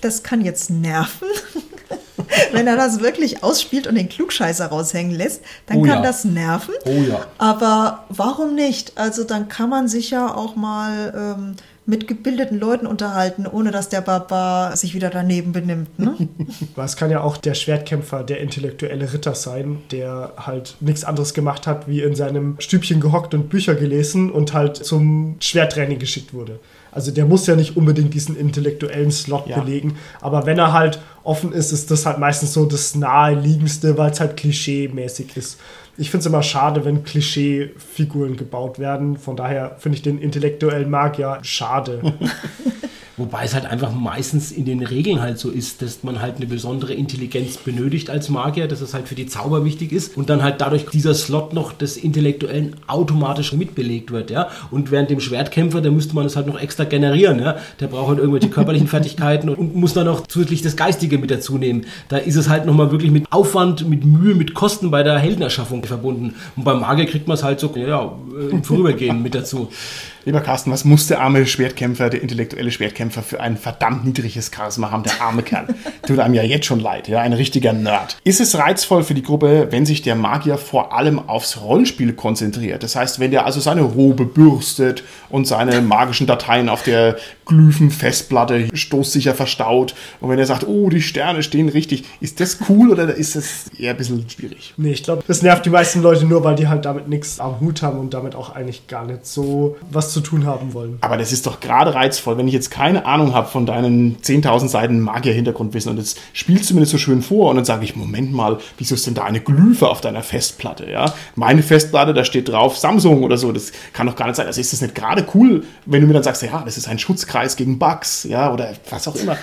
Das kann jetzt nerven. (laughs) Wenn er das wirklich ausspielt und den Klugscheißer raushängen lässt, dann Oh kann ja. das nerven. Oh ja. Aber warum nicht? Also dann kann man sich ja auch mal ähm, mit gebildeten Leuten unterhalten, ohne dass der Barbar sich wieder daneben benimmt. Ne? (laughs) Weil es kann ja auch der Schwertkämpfer, der intellektuelle Ritter sein, der halt nichts anderes gemacht hat, wie in seinem Stübchen gehockt und Bücher gelesen und halt zum Schwerttraining geschickt wurde. Also der muss ja nicht unbedingt diesen intellektuellen Slot Ja. belegen, aber wenn er halt offen ist, ist das halt meistens so das naheliegendste, weil es halt klischee-mäßig ist. Ich finde es immer schade, wenn Klischee-Figuren gebaut werden. Von daher finde ich den intellektuellen Magier schade. (laughs) Wobei es halt einfach meistens in den Regeln halt so ist, dass man halt eine besondere Intelligenz benötigt als Magier, dass es halt für die Zauber wichtig ist und dann halt dadurch dieser Slot noch des Intellektuellen automatisch mitbelegt wird, ja. Und während dem Schwertkämpfer, da müsste man es halt noch extra generieren, ja. Der braucht halt irgendwelche körperlichen Fertigkeiten und muss dann noch zusätzlich das Geistige mit dazu nehmen. Da ist es halt nochmal wirklich mit Aufwand, mit Mühe, mit Kosten bei der Heldenerschaffung verbunden. Und beim Magier kriegt man es halt so, ja, im Vorübergehen mit dazu. (laughs) Lieber Carsten, was muss der arme Schwertkämpfer, der intellektuelle Schwertkämpfer für ein verdammt niedriges Charisma haben, der arme Kerl? (laughs) Tut einem ja jetzt schon leid, ja, ein richtiger Nerd. Ist es reizvoll für die Gruppe, wenn sich der Magier vor allem aufs Rollenspiel konzentriert? Das heißt, wenn der also seine Robe bürstet und seine magischen Dateien auf der Glyphen, Festplatte, stoßsicher verstaut. Und wenn er sagt, oh, die Sterne stehen richtig, ist das cool oder ist das eher ein bisschen schwierig? Nee, ich glaube, das nervt die meisten Leute nur, weil die halt damit nichts am Hut haben und damit auch eigentlich gar nicht so was zu tun haben wollen. Aber das ist doch gerade reizvoll, wenn ich jetzt keine Ahnung habe von deinen 10.000 Seiten Magier-Hintergrundwissen und das spielst du mir das so schön vor und dann sage ich, Moment mal, wieso ist denn da eine Glyphe auf deiner Festplatte? Ja? Meine Festplatte, da steht drauf Samsung oder so, das kann doch gar nicht sein. Also ist das nicht gerade cool, wenn du mir dann sagst, ja, das ist ein Schutzkreis gegen Bugs, ja, oder was auch immer.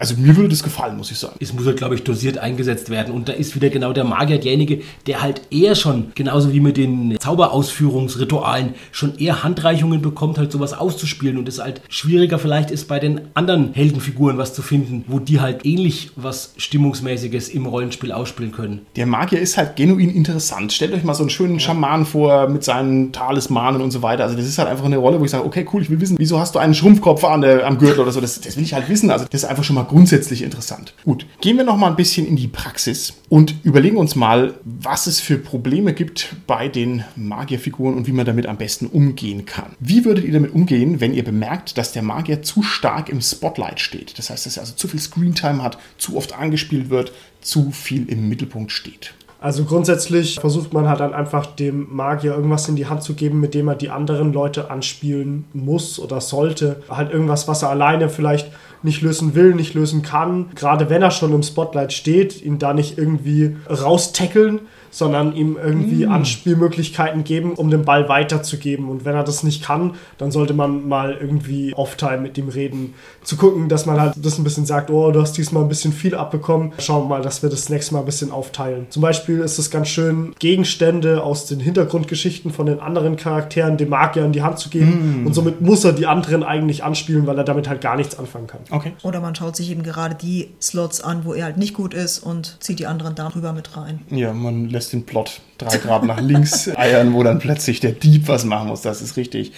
Also mir würde das gefallen, muss ich sagen. Es muss halt, glaube ich, dosiert eingesetzt werden. Und da ist wieder genau der Magier derjenige, der halt eher schon, genauso wie mit den Zauberausführungsritualen, schon eher Handreichungen bekommt, halt sowas auszuspielen. Und es halt schwieriger vielleicht ist bei den anderen Heldenfiguren was zu finden, wo die halt ähnlich was Stimmungsmäßiges im Rollenspiel ausspielen können. Der Magier ist halt genuin interessant. Stellt euch mal so einen schönen Schaman vor mit seinen Talismanen und so weiter. Also das ist halt einfach eine Rolle, wo ich sage, okay, cool, ich will wissen, wieso hast du einen Schrumpfkopf an der, am Gürtel oder so. Das, das will ich halt wissen. Also das ist einfach schon mal grundsätzlich interessant. Gut, gehen wir noch mal ein bisschen in die Praxis und überlegen uns mal, was es für Probleme gibt bei den Magierfiguren und wie man damit am besten umgehen kann. Wie würdet ihr damit umgehen, wenn ihr bemerkt, dass der Magier zu stark im Spotlight steht? Das heißt, dass er also zu viel Screentime hat, zu oft angespielt wird, zu viel im Mittelpunkt steht. Also grundsätzlich versucht man halt dann einfach dem Magier irgendwas in die Hand zu geben, mit dem er die anderen Leute anspielen muss oder sollte. Halt irgendwas, was er alleine vielleicht nicht lösen will, nicht lösen kann. Gerade wenn er schon im Spotlight steht, ihn da nicht irgendwie raustackeln, sondern ihm irgendwie Mm. Anspielmöglichkeiten geben, um den Ball weiterzugeben. Und wenn er das nicht kann, dann sollte man mal irgendwie Off-Time mit ihm reden. Zu gucken, dass man halt das ein bisschen sagt, oh, du hast diesmal ein bisschen viel abbekommen. Schauen wir mal, dass wir das nächste Mal ein bisschen aufteilen. Zum Beispiel ist es ganz schön, Gegenstände aus den Hintergrundgeschichten von den anderen Charakteren dem Magier in die Hand zu geben. Und somit muss er die anderen eigentlich anspielen, weil er damit halt gar nichts anfangen kann. Okay. Oder man schaut sich eben gerade die Slots an, wo er halt nicht gut ist und zieht die anderen darüber mit rein. Ja, man lässt den Plot drei Grad nach links (laughs) eiern, wo dann plötzlich der Dieb was machen muss. Das ist richtig.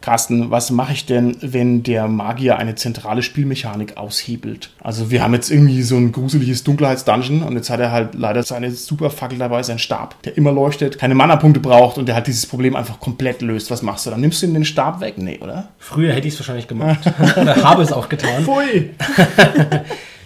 Carsten, was mache ich denn, wenn der Magier eine zentrale Spielmechanik aushebelt? Also wir haben jetzt irgendwie so ein gruseliges Dunkelheitsdungeon und jetzt hat er halt leider seine Superfackel dabei, seinen Stab, der immer leuchtet, keine Mana-Punkte braucht und der halt dieses Problem einfach komplett löst. Was machst du dann? Nimmst du ihm den Stab weg? Nee, oder? Früher hätte ich es wahrscheinlich gemacht. Oder habe es auch getan. Pfui! (laughs)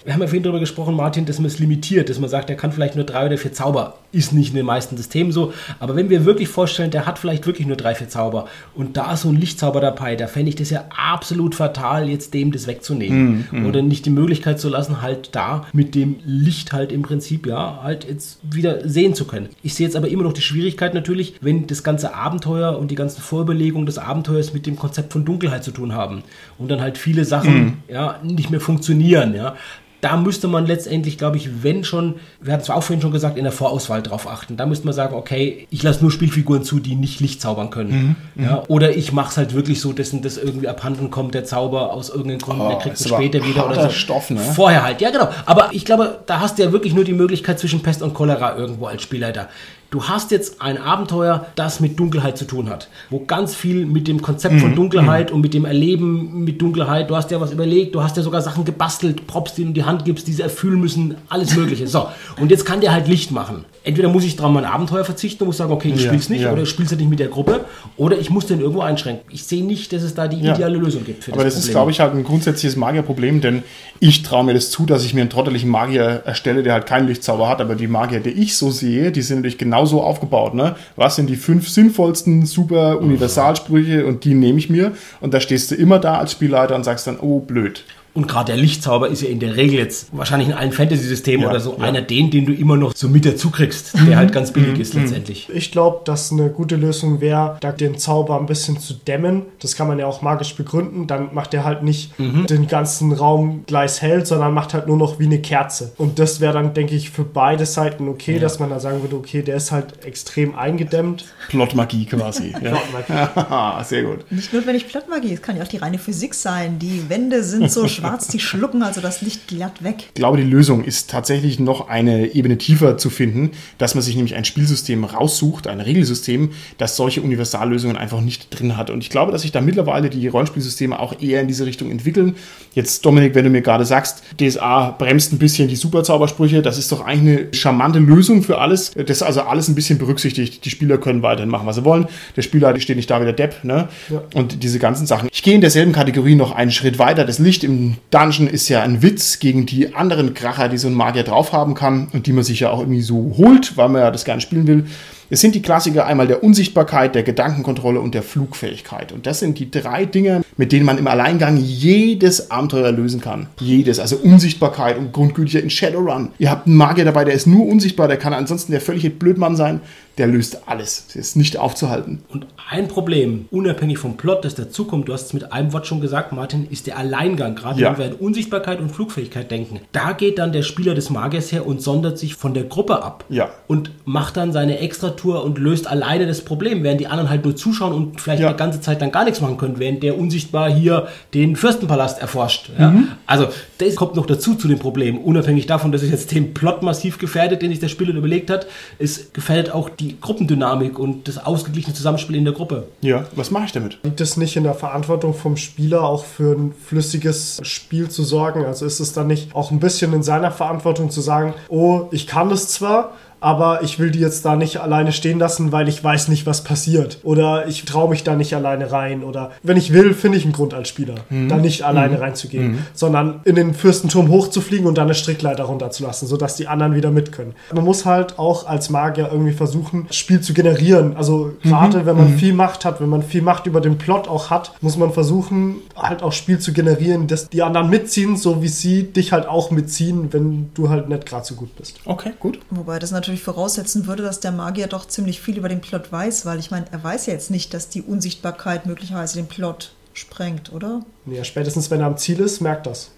Wir haben ja vorhin darüber gesprochen, Martin, dass man es limitiert, dass man sagt, er kann vielleicht nur drei oder vier Zauber. Ist nicht in den meisten Systemen so. Aber wenn wir wirklich vorstellen, der hat vielleicht wirklich nur drei, vier Zauber und da ist so ein Lichtzauber dabei, da fände ich das ja absolut fatal, jetzt dem das wegzunehmen. Oder nicht die Möglichkeit zu lassen, halt da mit dem Licht halt im Prinzip, ja, halt jetzt wieder sehen zu können. Ich sehe jetzt aber immer noch die Schwierigkeit natürlich, wenn das ganze Abenteuer und die ganzen Vorüberlegungen des Abenteuers mit dem Konzept von Dunkelheit zu tun haben. Und dann halt viele Sachen, ja, nicht mehr funktionieren, ja da müsste man letztendlich, glaube ich, wenn schon, wir hatten es auch vorhin schon gesagt, in der Vorauswahl drauf achten. Da müsste man sagen, okay, ich lasse nur Spielfiguren zu, die nicht Licht zaubern können. ja, oder ich mache es halt wirklich so, dass das irgendwie abhanden kommt, der Zauber aus irgendeinem Grund, Oh, der kriegt es später wieder oder so. Stoff, ne? Vorher halt, ja genau. Aber ich glaube, da hast du ja wirklich nur die Möglichkeit zwischen Pest und Cholera irgendwo als Spielleiter. Du hast jetzt ein Abenteuer, das mit Dunkelheit zu tun hat, wo ganz viel mit dem Konzept Mhm. von Dunkelheit und mit dem Erleben mit Dunkelheit, du hast ja was überlegt, du hast ja sogar Sachen gebastelt, Props, die du in die Hand gibst, diese erfüllen müssen, alles Mögliche. So, und jetzt kann der halt Licht machen. Entweder muss ich dran mein Abenteuer verzichten und muss sagen, okay, ich Ja, spiel's nicht, ja. oder ich spiel's halt nicht mit der Gruppe, oder ich muss den irgendwo einschränken. Ich sehe nicht, dass es da die Ja. ideale Lösung gibt für Aber das ist, glaube ich, halt ein grundsätzliches Magierproblem, denn ich traue mir das zu, dass ich mir einen trotteligen Magier erstelle, der halt keinen Lichtzauber hat, aber die Magier, die ich so sehe, die sind natürlich genauso aufgebaut. Ne? Was sind die fünf sinnvollsten super Universalsprüche und die nehme ich mir und da stehst du immer da als Spielleiter und sagst dann, oh blöd. Und gerade der Lichtzauber ist ja in der Regel jetzt wahrscheinlich in allen Fantasy-Systemen Ja, oder so ja. Mhm. einer den, den du immer noch so mit dazu kriegst, der halt ganz billig ist letztendlich. Ich glaube, dass eine gute Lösung wäre, da den Zauber ein bisschen zu dämmen. Das kann man ja auch magisch begründen. Dann macht er halt nicht den ganzen Raum gleich hell, sondern macht halt nur noch wie eine Kerze. Und das wäre dann, denke ich, für beide Seiten okay, dass man da sagen würde, okay, der ist halt extrem eingedämmt. Plotmagie quasi. (laughs) ja. Plotmagie. (laughs) Sehr gut. Nicht notwendig Plotmagie, es kann ja auch die reine Physik sein. Die Wände sind so schwach, (laughs) schwarz, die schlucken also das Licht glatt weg. Ich glaube, die Lösung ist tatsächlich noch eine Ebene tiefer zu finden, dass man sich nämlich ein Spielsystem raussucht, ein Regelsystem, das solche Universallösungen einfach nicht drin hat. Und ich glaube, dass sich da mittlerweile die Rollenspielsysteme auch eher in diese Richtung entwickeln. Jetzt, Dominik, wenn du mir gerade sagst, DSA bremst ein bisschen die Superzaubersprüche, das ist doch eigentlich eine charmante Lösung für alles. Das ist also alles ein bisschen berücksichtigt. Die Spieler können weiterhin machen, was sie wollen. Der Spieler steht nicht da wie der Depp, ne? Ja. Und diese ganzen Sachen. Ich gehe in derselben Kategorie noch einen Schritt weiter. Das Licht im Dungeon ist ja ein Witz gegen die anderen Kracher, die so ein Magier drauf haben kann und die man sich ja auch irgendwie so holt, weil man ja das gerne spielen will. Es sind die Klassiker einmal der Unsichtbarkeit, der Gedankenkontrolle und der Flugfähigkeit. Und das sind die drei Dinge, mit denen man im Alleingang jedes Abenteuer lösen kann. Jedes. Also Unsichtbarkeit und grundgültiger in Shadowrun. Ihr habt einen Magier dabei, der ist nur unsichtbar, der kann ansonsten der völlige Blödmann sein der löst alles. Das ist nicht aufzuhalten. Und ein Problem, unabhängig vom Plot, das dazukommt, du hast es mit einem Wort schon gesagt, Martin, ist der Alleingang. Gerade ja. wenn wir an Unsichtbarkeit und Flugfähigkeit denken. Da geht dann der Spieler des Magiers her und sondert sich von der Gruppe ab. Ja. Und macht dann seine Extratour und löst alleine das Problem, während die anderen halt nur zuschauen und vielleicht ja. eine ganze Zeit dann gar nichts machen können, während der unsichtbar hier den Fürstenpalast erforscht. Ja? Mhm. Also das kommt noch dazu zu dem Problem. Unabhängig davon, dass es jetzt den Plot massiv gefährdet, den sich der Spieler überlegt hat, es gefährdet auch die die Gruppendynamik und das ausgeglichene Zusammenspiel in der Gruppe. Ja, was mache ich damit? Liegt es nicht in der Verantwortung vom Spieler, auch für ein flüssiges Spiel zu sorgen? Also ist es dann nicht auch ein bisschen in seiner Verantwortung zu sagen, oh, ich kann das zwar, aber ich will die jetzt da nicht alleine stehen lassen, weil ich weiß nicht, was passiert. Oder ich traue mich da nicht alleine rein. Oder wenn ich will, finde ich einen Grund als Spieler, mhm. da nicht alleine mhm. reinzugehen, mhm. sondern in den Fürstenturm hochzufliegen und dann eine Strickleiter runterzulassen, sodass die anderen wieder mit können. Man muss halt auch als Magier irgendwie versuchen, Spiel zu generieren. Also gerade mhm. wenn man mhm. viel Macht hat, wenn man viel Macht über den Plot auch hat, muss man versuchen, halt auch Spiel zu generieren, dass die anderen mitziehen, so wie sie dich halt auch mitziehen, wenn du halt nicht gerade so gut bist. Okay, gut. Wobei das natürlich natürlich voraussetzen würde, dass der Magier doch ziemlich viel über den Plot weiß, weil ich meine, er weiß ja jetzt nicht, dass die Unsichtbarkeit möglicherweise den Plot sprengt, oder? Ja, spätestens wenn er am Ziel ist, merkt das.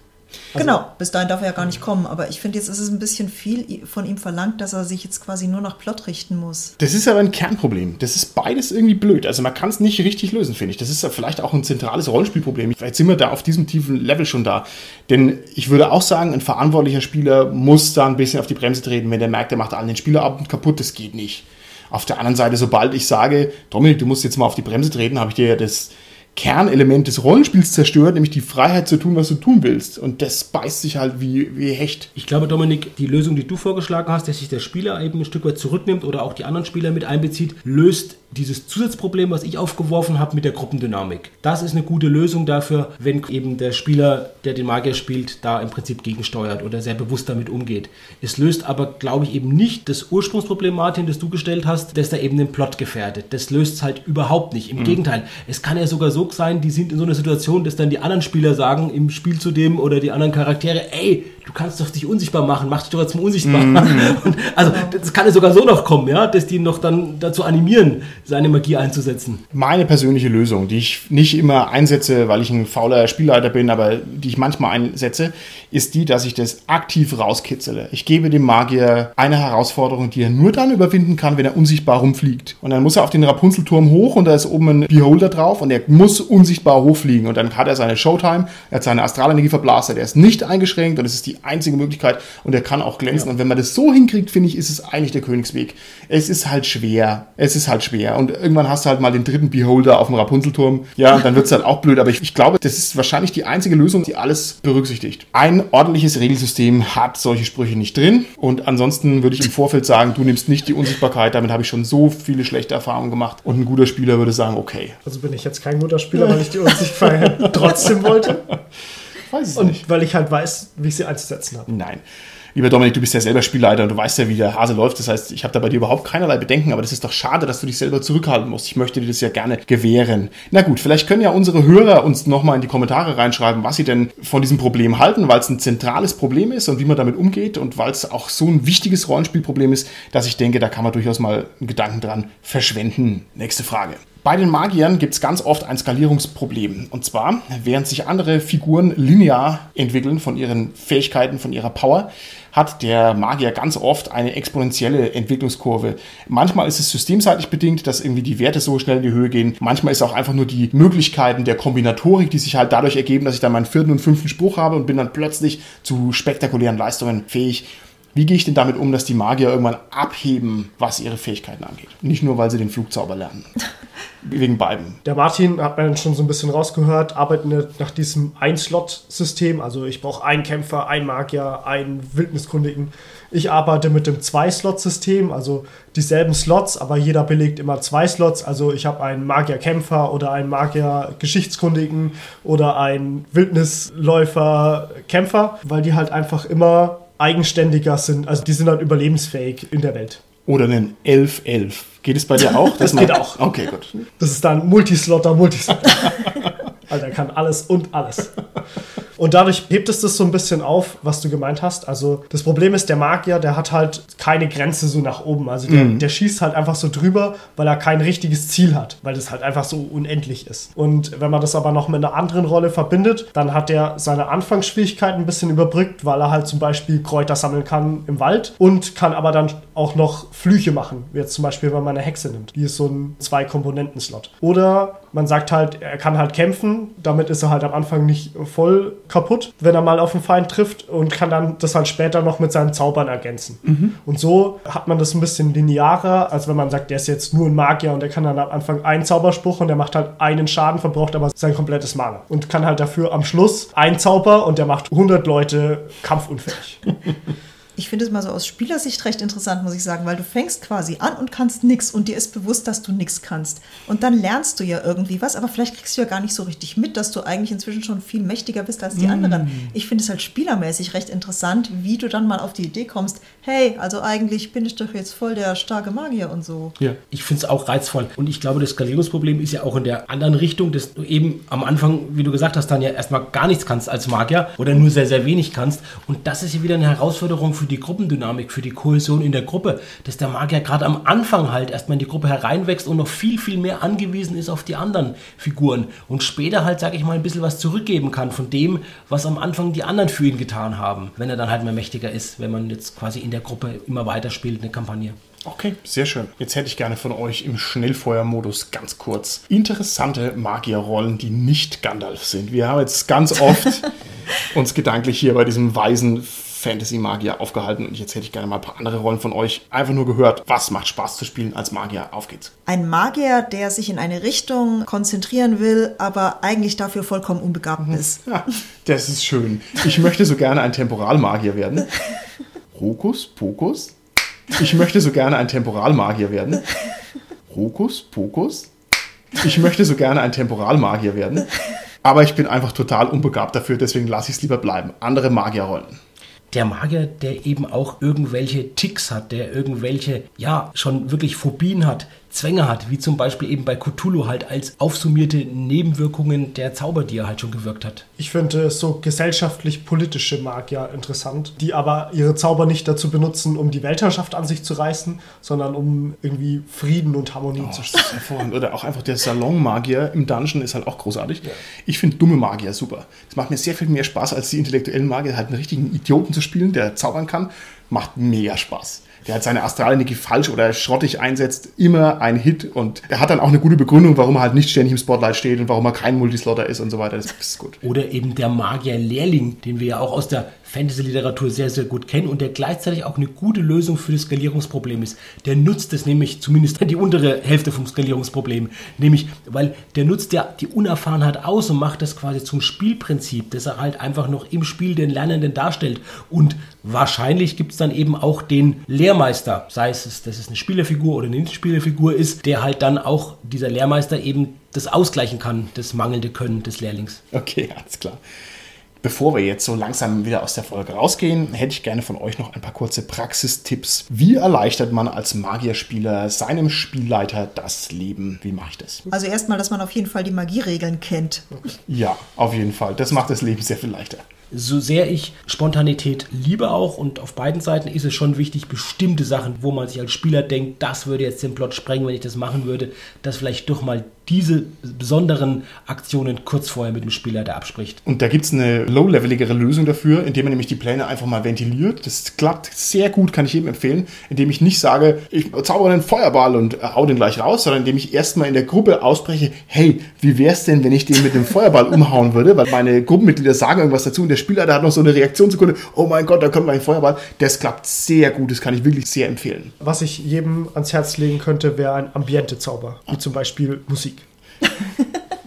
Also, genau, bis dahin darf er ja gar nicht kommen. Aber ich finde, jetzt ist es ein bisschen viel von ihm verlangt, dass er sich jetzt quasi nur nach Plot richten muss. Das ist aber ein Kernproblem. Das ist beides irgendwie blöd. Also man kann es nicht richtig lösen, finde ich. Das ist ja vielleicht auch ein zentrales Rollenspielproblem. Vielleicht sind wir da auf diesem tiefen Level schon da. Denn ich würde auch sagen, ein verantwortlicher Spieler muss da ein bisschen auf die Bremse treten, wenn der merkt, der macht allen den Spielerabend kaputt. Das geht nicht. Auf der anderen Seite, sobald ich sage, Dominik, du musst jetzt mal auf die Bremse treten, habe ich dir ja das Kernelement des Rollenspiels zerstört, nämlich die Freiheit zu tun, was du tun willst. Und das beißt sich halt wie, wie Hecht. Ich glaube, Dominik, die Lösung, die du vorgeschlagen hast, dass sich der Spieler eben ein Stück weit zurücknimmt oder auch die anderen Spieler mit einbezieht, löst dieses Zusatzproblem, was ich aufgeworfen habe mit der Gruppendynamik. Das ist eine gute Lösung dafür, wenn eben der Spieler, der den Magier spielt, da im Prinzip gegensteuert oder sehr bewusst damit umgeht. Es löst aber, glaube ich, eben nicht das Ursprungsproblem, Martin, das du gestellt hast, dass da eben den Plot gefährdet. Das löst es halt überhaupt nicht. Im mhm. Gegenteil, es kann ja sogar so sein, die sind in so einer Situation, dass dann die anderen Spieler sagen im Spiel zu dem oder die anderen Charaktere, ey, du kannst doch dich unsichtbar machen, mach dich doch jetzt mal unsichtbar. Mhm. (laughs) Und also das kann ja sogar so noch kommen, ja, dass die noch dann dazu animieren, seine Magie einzusetzen. Meine persönliche Lösung, die ich nicht immer einsetze, weil ich ein fauler Spielleiter bin, aber die ich manchmal einsetze, ist die, dass ich das aktiv rauskitzele. Ich gebe dem Magier eine Herausforderung, die er nur dann überwinden kann, wenn er unsichtbar rumfliegt. Und dann muss er auf den Rapunzelturm hoch und da ist oben ein Beholder drauf und er muss unsichtbar hochfliegen. Und dann hat er seine Showtime, er hat seine Astralenergie verblasen, der ist nicht eingeschränkt und es ist die einzige Möglichkeit und er kann auch glänzen. Ja. Und wenn man das so hinkriegt, finde ich, ist es eigentlich der Königsweg. Es ist halt schwer. Es ist halt schwer. Und irgendwann hast du halt mal den dritten Beholder auf dem Rapunzelturm. Ja, dann wird es halt auch blöd. Aber ich, ich glaube, das ist wahrscheinlich die einzige Lösung, die alles berücksichtigt. Ein ordentliches Regelsystem hat solche Sprüche nicht drin. Und ansonsten würde ich im Vorfeld sagen, du nimmst nicht die Unsichtbarkeit. Damit habe ich schon so viele schlechte Erfahrungen gemacht. Und ein guter Spieler würde sagen, okay. Also bin ich jetzt kein guter Spieler, weil ich die Unsichtbarkeit (laughs) trotzdem wollte. Weiß ich und nicht. weil ich halt weiß, wie ich sie einzusetzen habe. Nein. Lieber Dominik, du bist ja selber Spielleiter und du weißt ja, wie der Hase läuft. Das heißt, ich habe da bei dir überhaupt keinerlei Bedenken, aber das ist doch schade, dass du dich selber zurückhalten musst. Ich möchte dir das ja gerne gewähren. Na gut, vielleicht können ja unsere Hörer uns nochmal in die Kommentare reinschreiben, was sie denn von diesem Problem halten, weil es ein zentrales Problem ist und wie man damit umgeht und weil es auch so ein wichtiges Rollenspielproblem ist, dass ich denke, da kann man durchaus mal einen Gedanken dran verschwenden. Nächste Frage. Bei den Magiern gibt es ganz oft ein Skalierungsproblem. Und zwar, während sich andere Figuren linear entwickeln von ihren Fähigkeiten, von ihrer Power, hat der Magier ganz oft eine exponentielle Entwicklungskurve. Manchmal ist es systemseitig bedingt, dass irgendwie die Werte so schnell in die Höhe gehen. Manchmal ist es auch einfach nur die Möglichkeiten der Kombinatorik, die sich halt dadurch ergeben, dass ich dann meinen vierten und fünften Spruch habe und bin dann plötzlich zu spektakulären Leistungen fähig. Wie gehe ich denn damit um, dass die Magier irgendwann abheben, was ihre Fähigkeiten angeht? Nicht nur, weil sie den Flugzauber lernen. (laughs) Wegen beiden. Der Martin hat man schon so ein bisschen rausgehört, arbeitet nach diesem Ein-Slot-System. Also ich brauche einen Kämpfer, einen Magier, einen Wildniskundigen. Ich arbeite mit dem Zwei-Slot-System, also dieselben Slots, aber jeder belegt immer zwei Slots. Also ich habe einen Magier-Kämpfer oder einen Magier-Geschichtskundigen oder einen Wildnisläufer-Kämpfer, weil die halt einfach immer eigenständiger sind. Also die sind dann überlebensfähig in der Welt. Oder einen 11-11. Geht es bei dir auch? (laughs) Das geht auch. Okay, gut. Das ist dann Multislotter, Multislotter. (laughs) Also er kann alles und alles. Und dadurch hebt es das so ein bisschen auf, was du gemeint hast. Also das Problem ist, der Magier, der hat halt keine Grenze so nach oben. Also der, der schießt halt einfach so drüber, weil er kein richtiges Ziel hat, weil das halt einfach so unendlich ist. Und wenn man das aber noch mit einer anderen Rolle verbindet, dann hat er seine Anfangsschwierigkeiten ein bisschen überbrückt, weil er halt zum Beispiel Kräuter sammeln kann im Wald und kann aber dann auch noch Flüche machen. Wie jetzt zum Beispiel, wenn man eine Hexe nimmt. Die ist so ein Zwei-Komponenten-Slot. Oder man sagt halt, er kann halt kämpfen, damit ist er halt am Anfang nicht voll kaputt, wenn er mal auf einen Feind trifft und kann dann das halt später noch mit seinen Zaubern ergänzen. Und so hat man das ein bisschen linearer, als wenn man sagt, der ist jetzt nur ein Magier und der kann dann am Anfang einen Zauberspruch und der macht halt einen Schaden, verbraucht aber sein komplettes Mana. Und kann halt dafür am Schluss ein Zauber und der macht 100 Leute kampfunfähig. (laughs) Ich finde es mal so aus Spielersicht recht interessant, muss ich sagen, weil du fängst quasi an und kannst nichts und dir ist bewusst, dass du nichts kannst. Und dann lernst du ja irgendwie was, aber vielleicht kriegst du ja gar nicht so richtig mit, dass du eigentlich inzwischen schon viel mächtiger bist als die anderen. Ich finde es halt spielermäßig recht interessant, wie du dann mal auf die Idee kommst, hey, also eigentlich bin ich doch jetzt voll der starke Magier und so. Ja, ich finde es auch reizvoll. Und ich glaube, das Skalierungsproblem ist ja auch in der anderen Richtung, dass du eben am Anfang, wie du gesagt hast, dann ja erstmal gar nichts kannst als Magier oder nur sehr, sehr wenig kannst. Und das ist ja wieder eine Herausforderung für die Gruppendynamik, für die Kohäsion in der Gruppe, dass der Magier gerade am Anfang halt erstmal in die Gruppe hereinwächst und noch viel, viel mehr angewiesen ist auf die anderen Figuren und später halt, sage ich mal, ein bisschen was zurückgeben kann von dem, was am Anfang die anderen für ihn getan haben, wenn er dann halt mehr mächtiger ist, wenn man jetzt quasi in der Gruppe immer weiter spielt, eine Kampagne. Okay, sehr schön. Jetzt hätte ich gerne von euch im Schnellfeuermodus ganz kurz interessante Magierrollen, die nicht Gandalf sind. Wir haben jetzt ganz oft (laughs) uns gedanklich hier bei diesem weisen Fantasy-Magier aufgehalten und jetzt hätte ich gerne mal ein paar andere Rollen von euch einfach nur gehört. Was macht Spaß zu spielen als Magier? Auf geht's. Ein Magier, der sich in eine Richtung konzentrieren will, aber eigentlich dafür vollkommen unbegabt ist. Ja, das ist schön. Ich möchte so gerne ein Temporalmagier werden. (laughs) Hokus Pokus. Ich möchte so gerne ein Temporalmagier werden. Hokus Pokus. Ich möchte so gerne ein Temporalmagier werden. Aber ich bin einfach total unbegabt dafür, deswegen lasse ich es lieber bleiben. Andere Magierrollen. der Magier, der eben auch irgendwelche Ticks hat, der irgendwelche, ja, schon wirklich Phobien hat, Zwänge hat, wie zum Beispiel eben bei Cthulhu halt als aufsummierte Nebenwirkungen der Zauber, die er halt schon gewirkt hat. Ich finde so gesellschaftlich-politische Magier interessant, die aber ihre Zauber nicht dazu benutzen, um die Weltherrschaft an sich zu reißen, sondern um irgendwie Frieden und Harmonie Oh, zu das hervorragend. Oder auch einfach der Salonmagier im Dungeon ist halt auch großartig. Ich finde dumme Magier super. Es macht mir sehr viel mehr Spaß, als die intellektuellen Magier halt einen richtigen Idioten zu spielen, der zaubern kann. Macht mega Spaß. Der hat seine Astralenergie falsch oder schrottig einsetzt, immer ein Hit und er hat dann auch eine gute Begründung, warum er halt nicht ständig im Spotlight steht und warum er kein Multislotter ist und so weiter. Das ist gut. Oder eben der Magier-Lehrling, den wir ja auch aus der Fantasy-Literatur sehr, sehr gut kennen und der gleichzeitig auch eine gute Lösung für das Skalierungsproblem ist. Der nutzt es nämlich, zumindest die untere Hälfte vom Skalierungsproblem, nämlich, weil der nutzt ja die Unerfahrenheit aus und macht das quasi zum Spielprinzip, dass er halt einfach noch im Spiel den Lernenden darstellt. Und wahrscheinlich gibt es dann eben auch den Lehrmeister, sei es, dass es eine Spielerfigur oder eine Nicht-Spielerfigur ist, der halt dann auch dieser Lehrmeister eben das ausgleichen kann, das mangelnde Können des Lehrlings. Okay, (laughs) alles klar. Bevor wir jetzt so langsam wieder aus der Folge rausgehen, hätte ich gerne von euch noch ein paar kurze Praxistipps. Wie erleichtert man als Magierspieler seinem Spielleiter das Leben? Wie mache ich das? Also erstmal, dass man auf jeden Fall die Magieregeln kennt. Ja, auf jeden Fall. Das macht das Leben sehr viel leichter. So sehr ich Spontanität liebe auch und auf beiden Seiten ist es schon wichtig, bestimmte Sachen, wo man sich als Spieler denkt, das würde jetzt den Plot sprengen, wenn ich das machen würde, das vielleicht doch mal diese besonderen Aktionen kurz vorher mit dem Spielleiter abspricht. Und da gibt es eine low-leveligere Lösung dafür, indem man nämlich die Pläne einfach mal ventiliert. Das klappt sehr gut, kann ich jedem empfehlen, indem ich nicht sage, ich zaubere einen Feuerball und hau den gleich raus, sondern indem ich erstmal in der Gruppe ausspreche, hey, wie wär's denn, wenn ich den mit dem Feuerball umhauen würde? Weil meine Gruppenmitglieder sagen irgendwas dazu und der Spielleiter hat noch so eine Reaktionssekunde, oh mein Gott, da kommt gleich ein Feuerball. Das klappt sehr gut, das kann ich wirklich sehr empfehlen. Was ich jedem ans Herz legen könnte, wäre ein Ambiente-Zauber, wie zum Beispiel Musik. (laughs)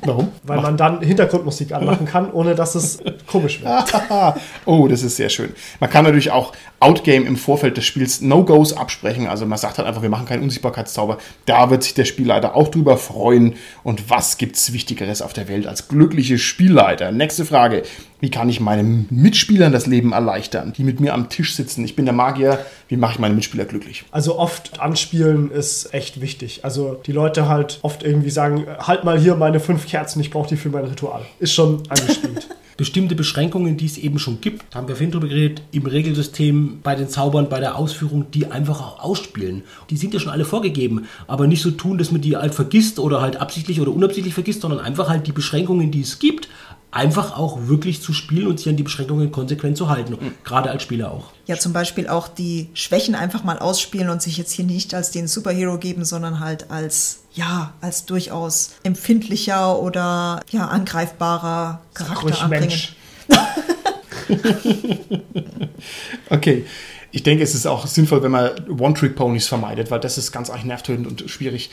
Warum? Weil man dann Hintergrundmusik anmachen kann, ohne dass es komisch wird. (laughs) oh, das ist sehr schön. Man kann natürlich auch Outgame im Vorfeld des Spiels No-Gos absprechen. Also man sagt halt einfach, wir machen keinen Unsichtbarkeitszauber. Da wird sich der Spielleiter auch drüber freuen. Und was gibt's Wichtigeres auf der Welt als glückliche Spielleiter? Nächste Frage. Wie kann ich meinen Mitspielern das Leben erleichtern, die mit mir am Tisch sitzen? Ich bin der Magier. Wie mache ich meine Mitspieler glücklich? Also oft anspielen ist echt wichtig. Also die Leute halt oft irgendwie sagen, halt mal hier meine fünf Kerzen, ich brauche die für mein Ritual. Ist schon angespielt. (laughs) bestimmte Beschränkungen, die es eben schon gibt, haben wir vorhin drüber geredet, im Regelsystem, bei den Zaubern, bei der Ausführung, die einfach auch ausspielen. Die sind ja schon alle vorgegeben, aber nicht so tun, dass man die halt vergisst oder halt absichtlich oder unabsichtlich vergisst, sondern einfach halt die Beschränkungen, die es gibt, einfach auch wirklich zu spielen und sich an die Beschränkungen konsequent zu halten. Mhm. Gerade als Spieler auch. Ja, zum Beispiel auch die Schwächen einfach mal ausspielen und sich jetzt hier nicht als den Superhero geben, sondern halt als, ja, als durchaus empfindlicher oder ja, angreifbarer Charakter anbringen. (laughs) okay. Ich denke, es ist auch sinnvoll, wenn man One-Trick-Ponys vermeidet, weil das ist ganz eigentlich nervtötend und schwierig.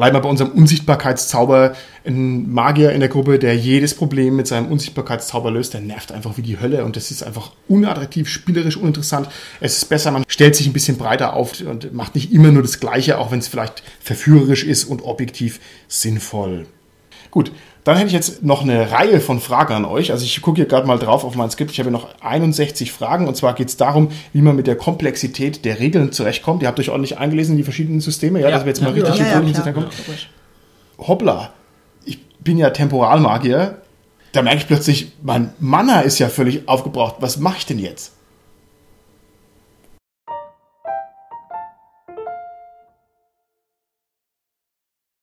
Bleiben wir bei unserem Unsichtbarkeitszauber. Ein Magier in der Gruppe, der jedes Problem mit seinem Unsichtbarkeitszauber löst, der nervt einfach wie die Hölle und das ist einfach unattraktiv, spielerisch uninteressant. Es ist besser, man stellt sich ein bisschen breiter auf und macht nicht immer nur das Gleiche, auch wenn es vielleicht verführerisch ist und objektiv sinnvoll. Gut, dann hätte ich jetzt noch eine Reihe von Fragen an euch. Also ich gucke hier gerade mal drauf auf mein Skript. Ich habe hier noch 61 Fragen und zwar geht es darum, wie man mit der Komplexität der Regeln zurechtkommt. Ihr habt euch ordentlich eingelesen in die verschiedenen Systeme, ja, ja dass wir jetzt mal richtig ja, ja, ja, Hoppla, ich bin ja Temporalmagier. Da merke ich plötzlich, mein Mana ist ja völlig aufgebraucht. Was mache ich denn jetzt?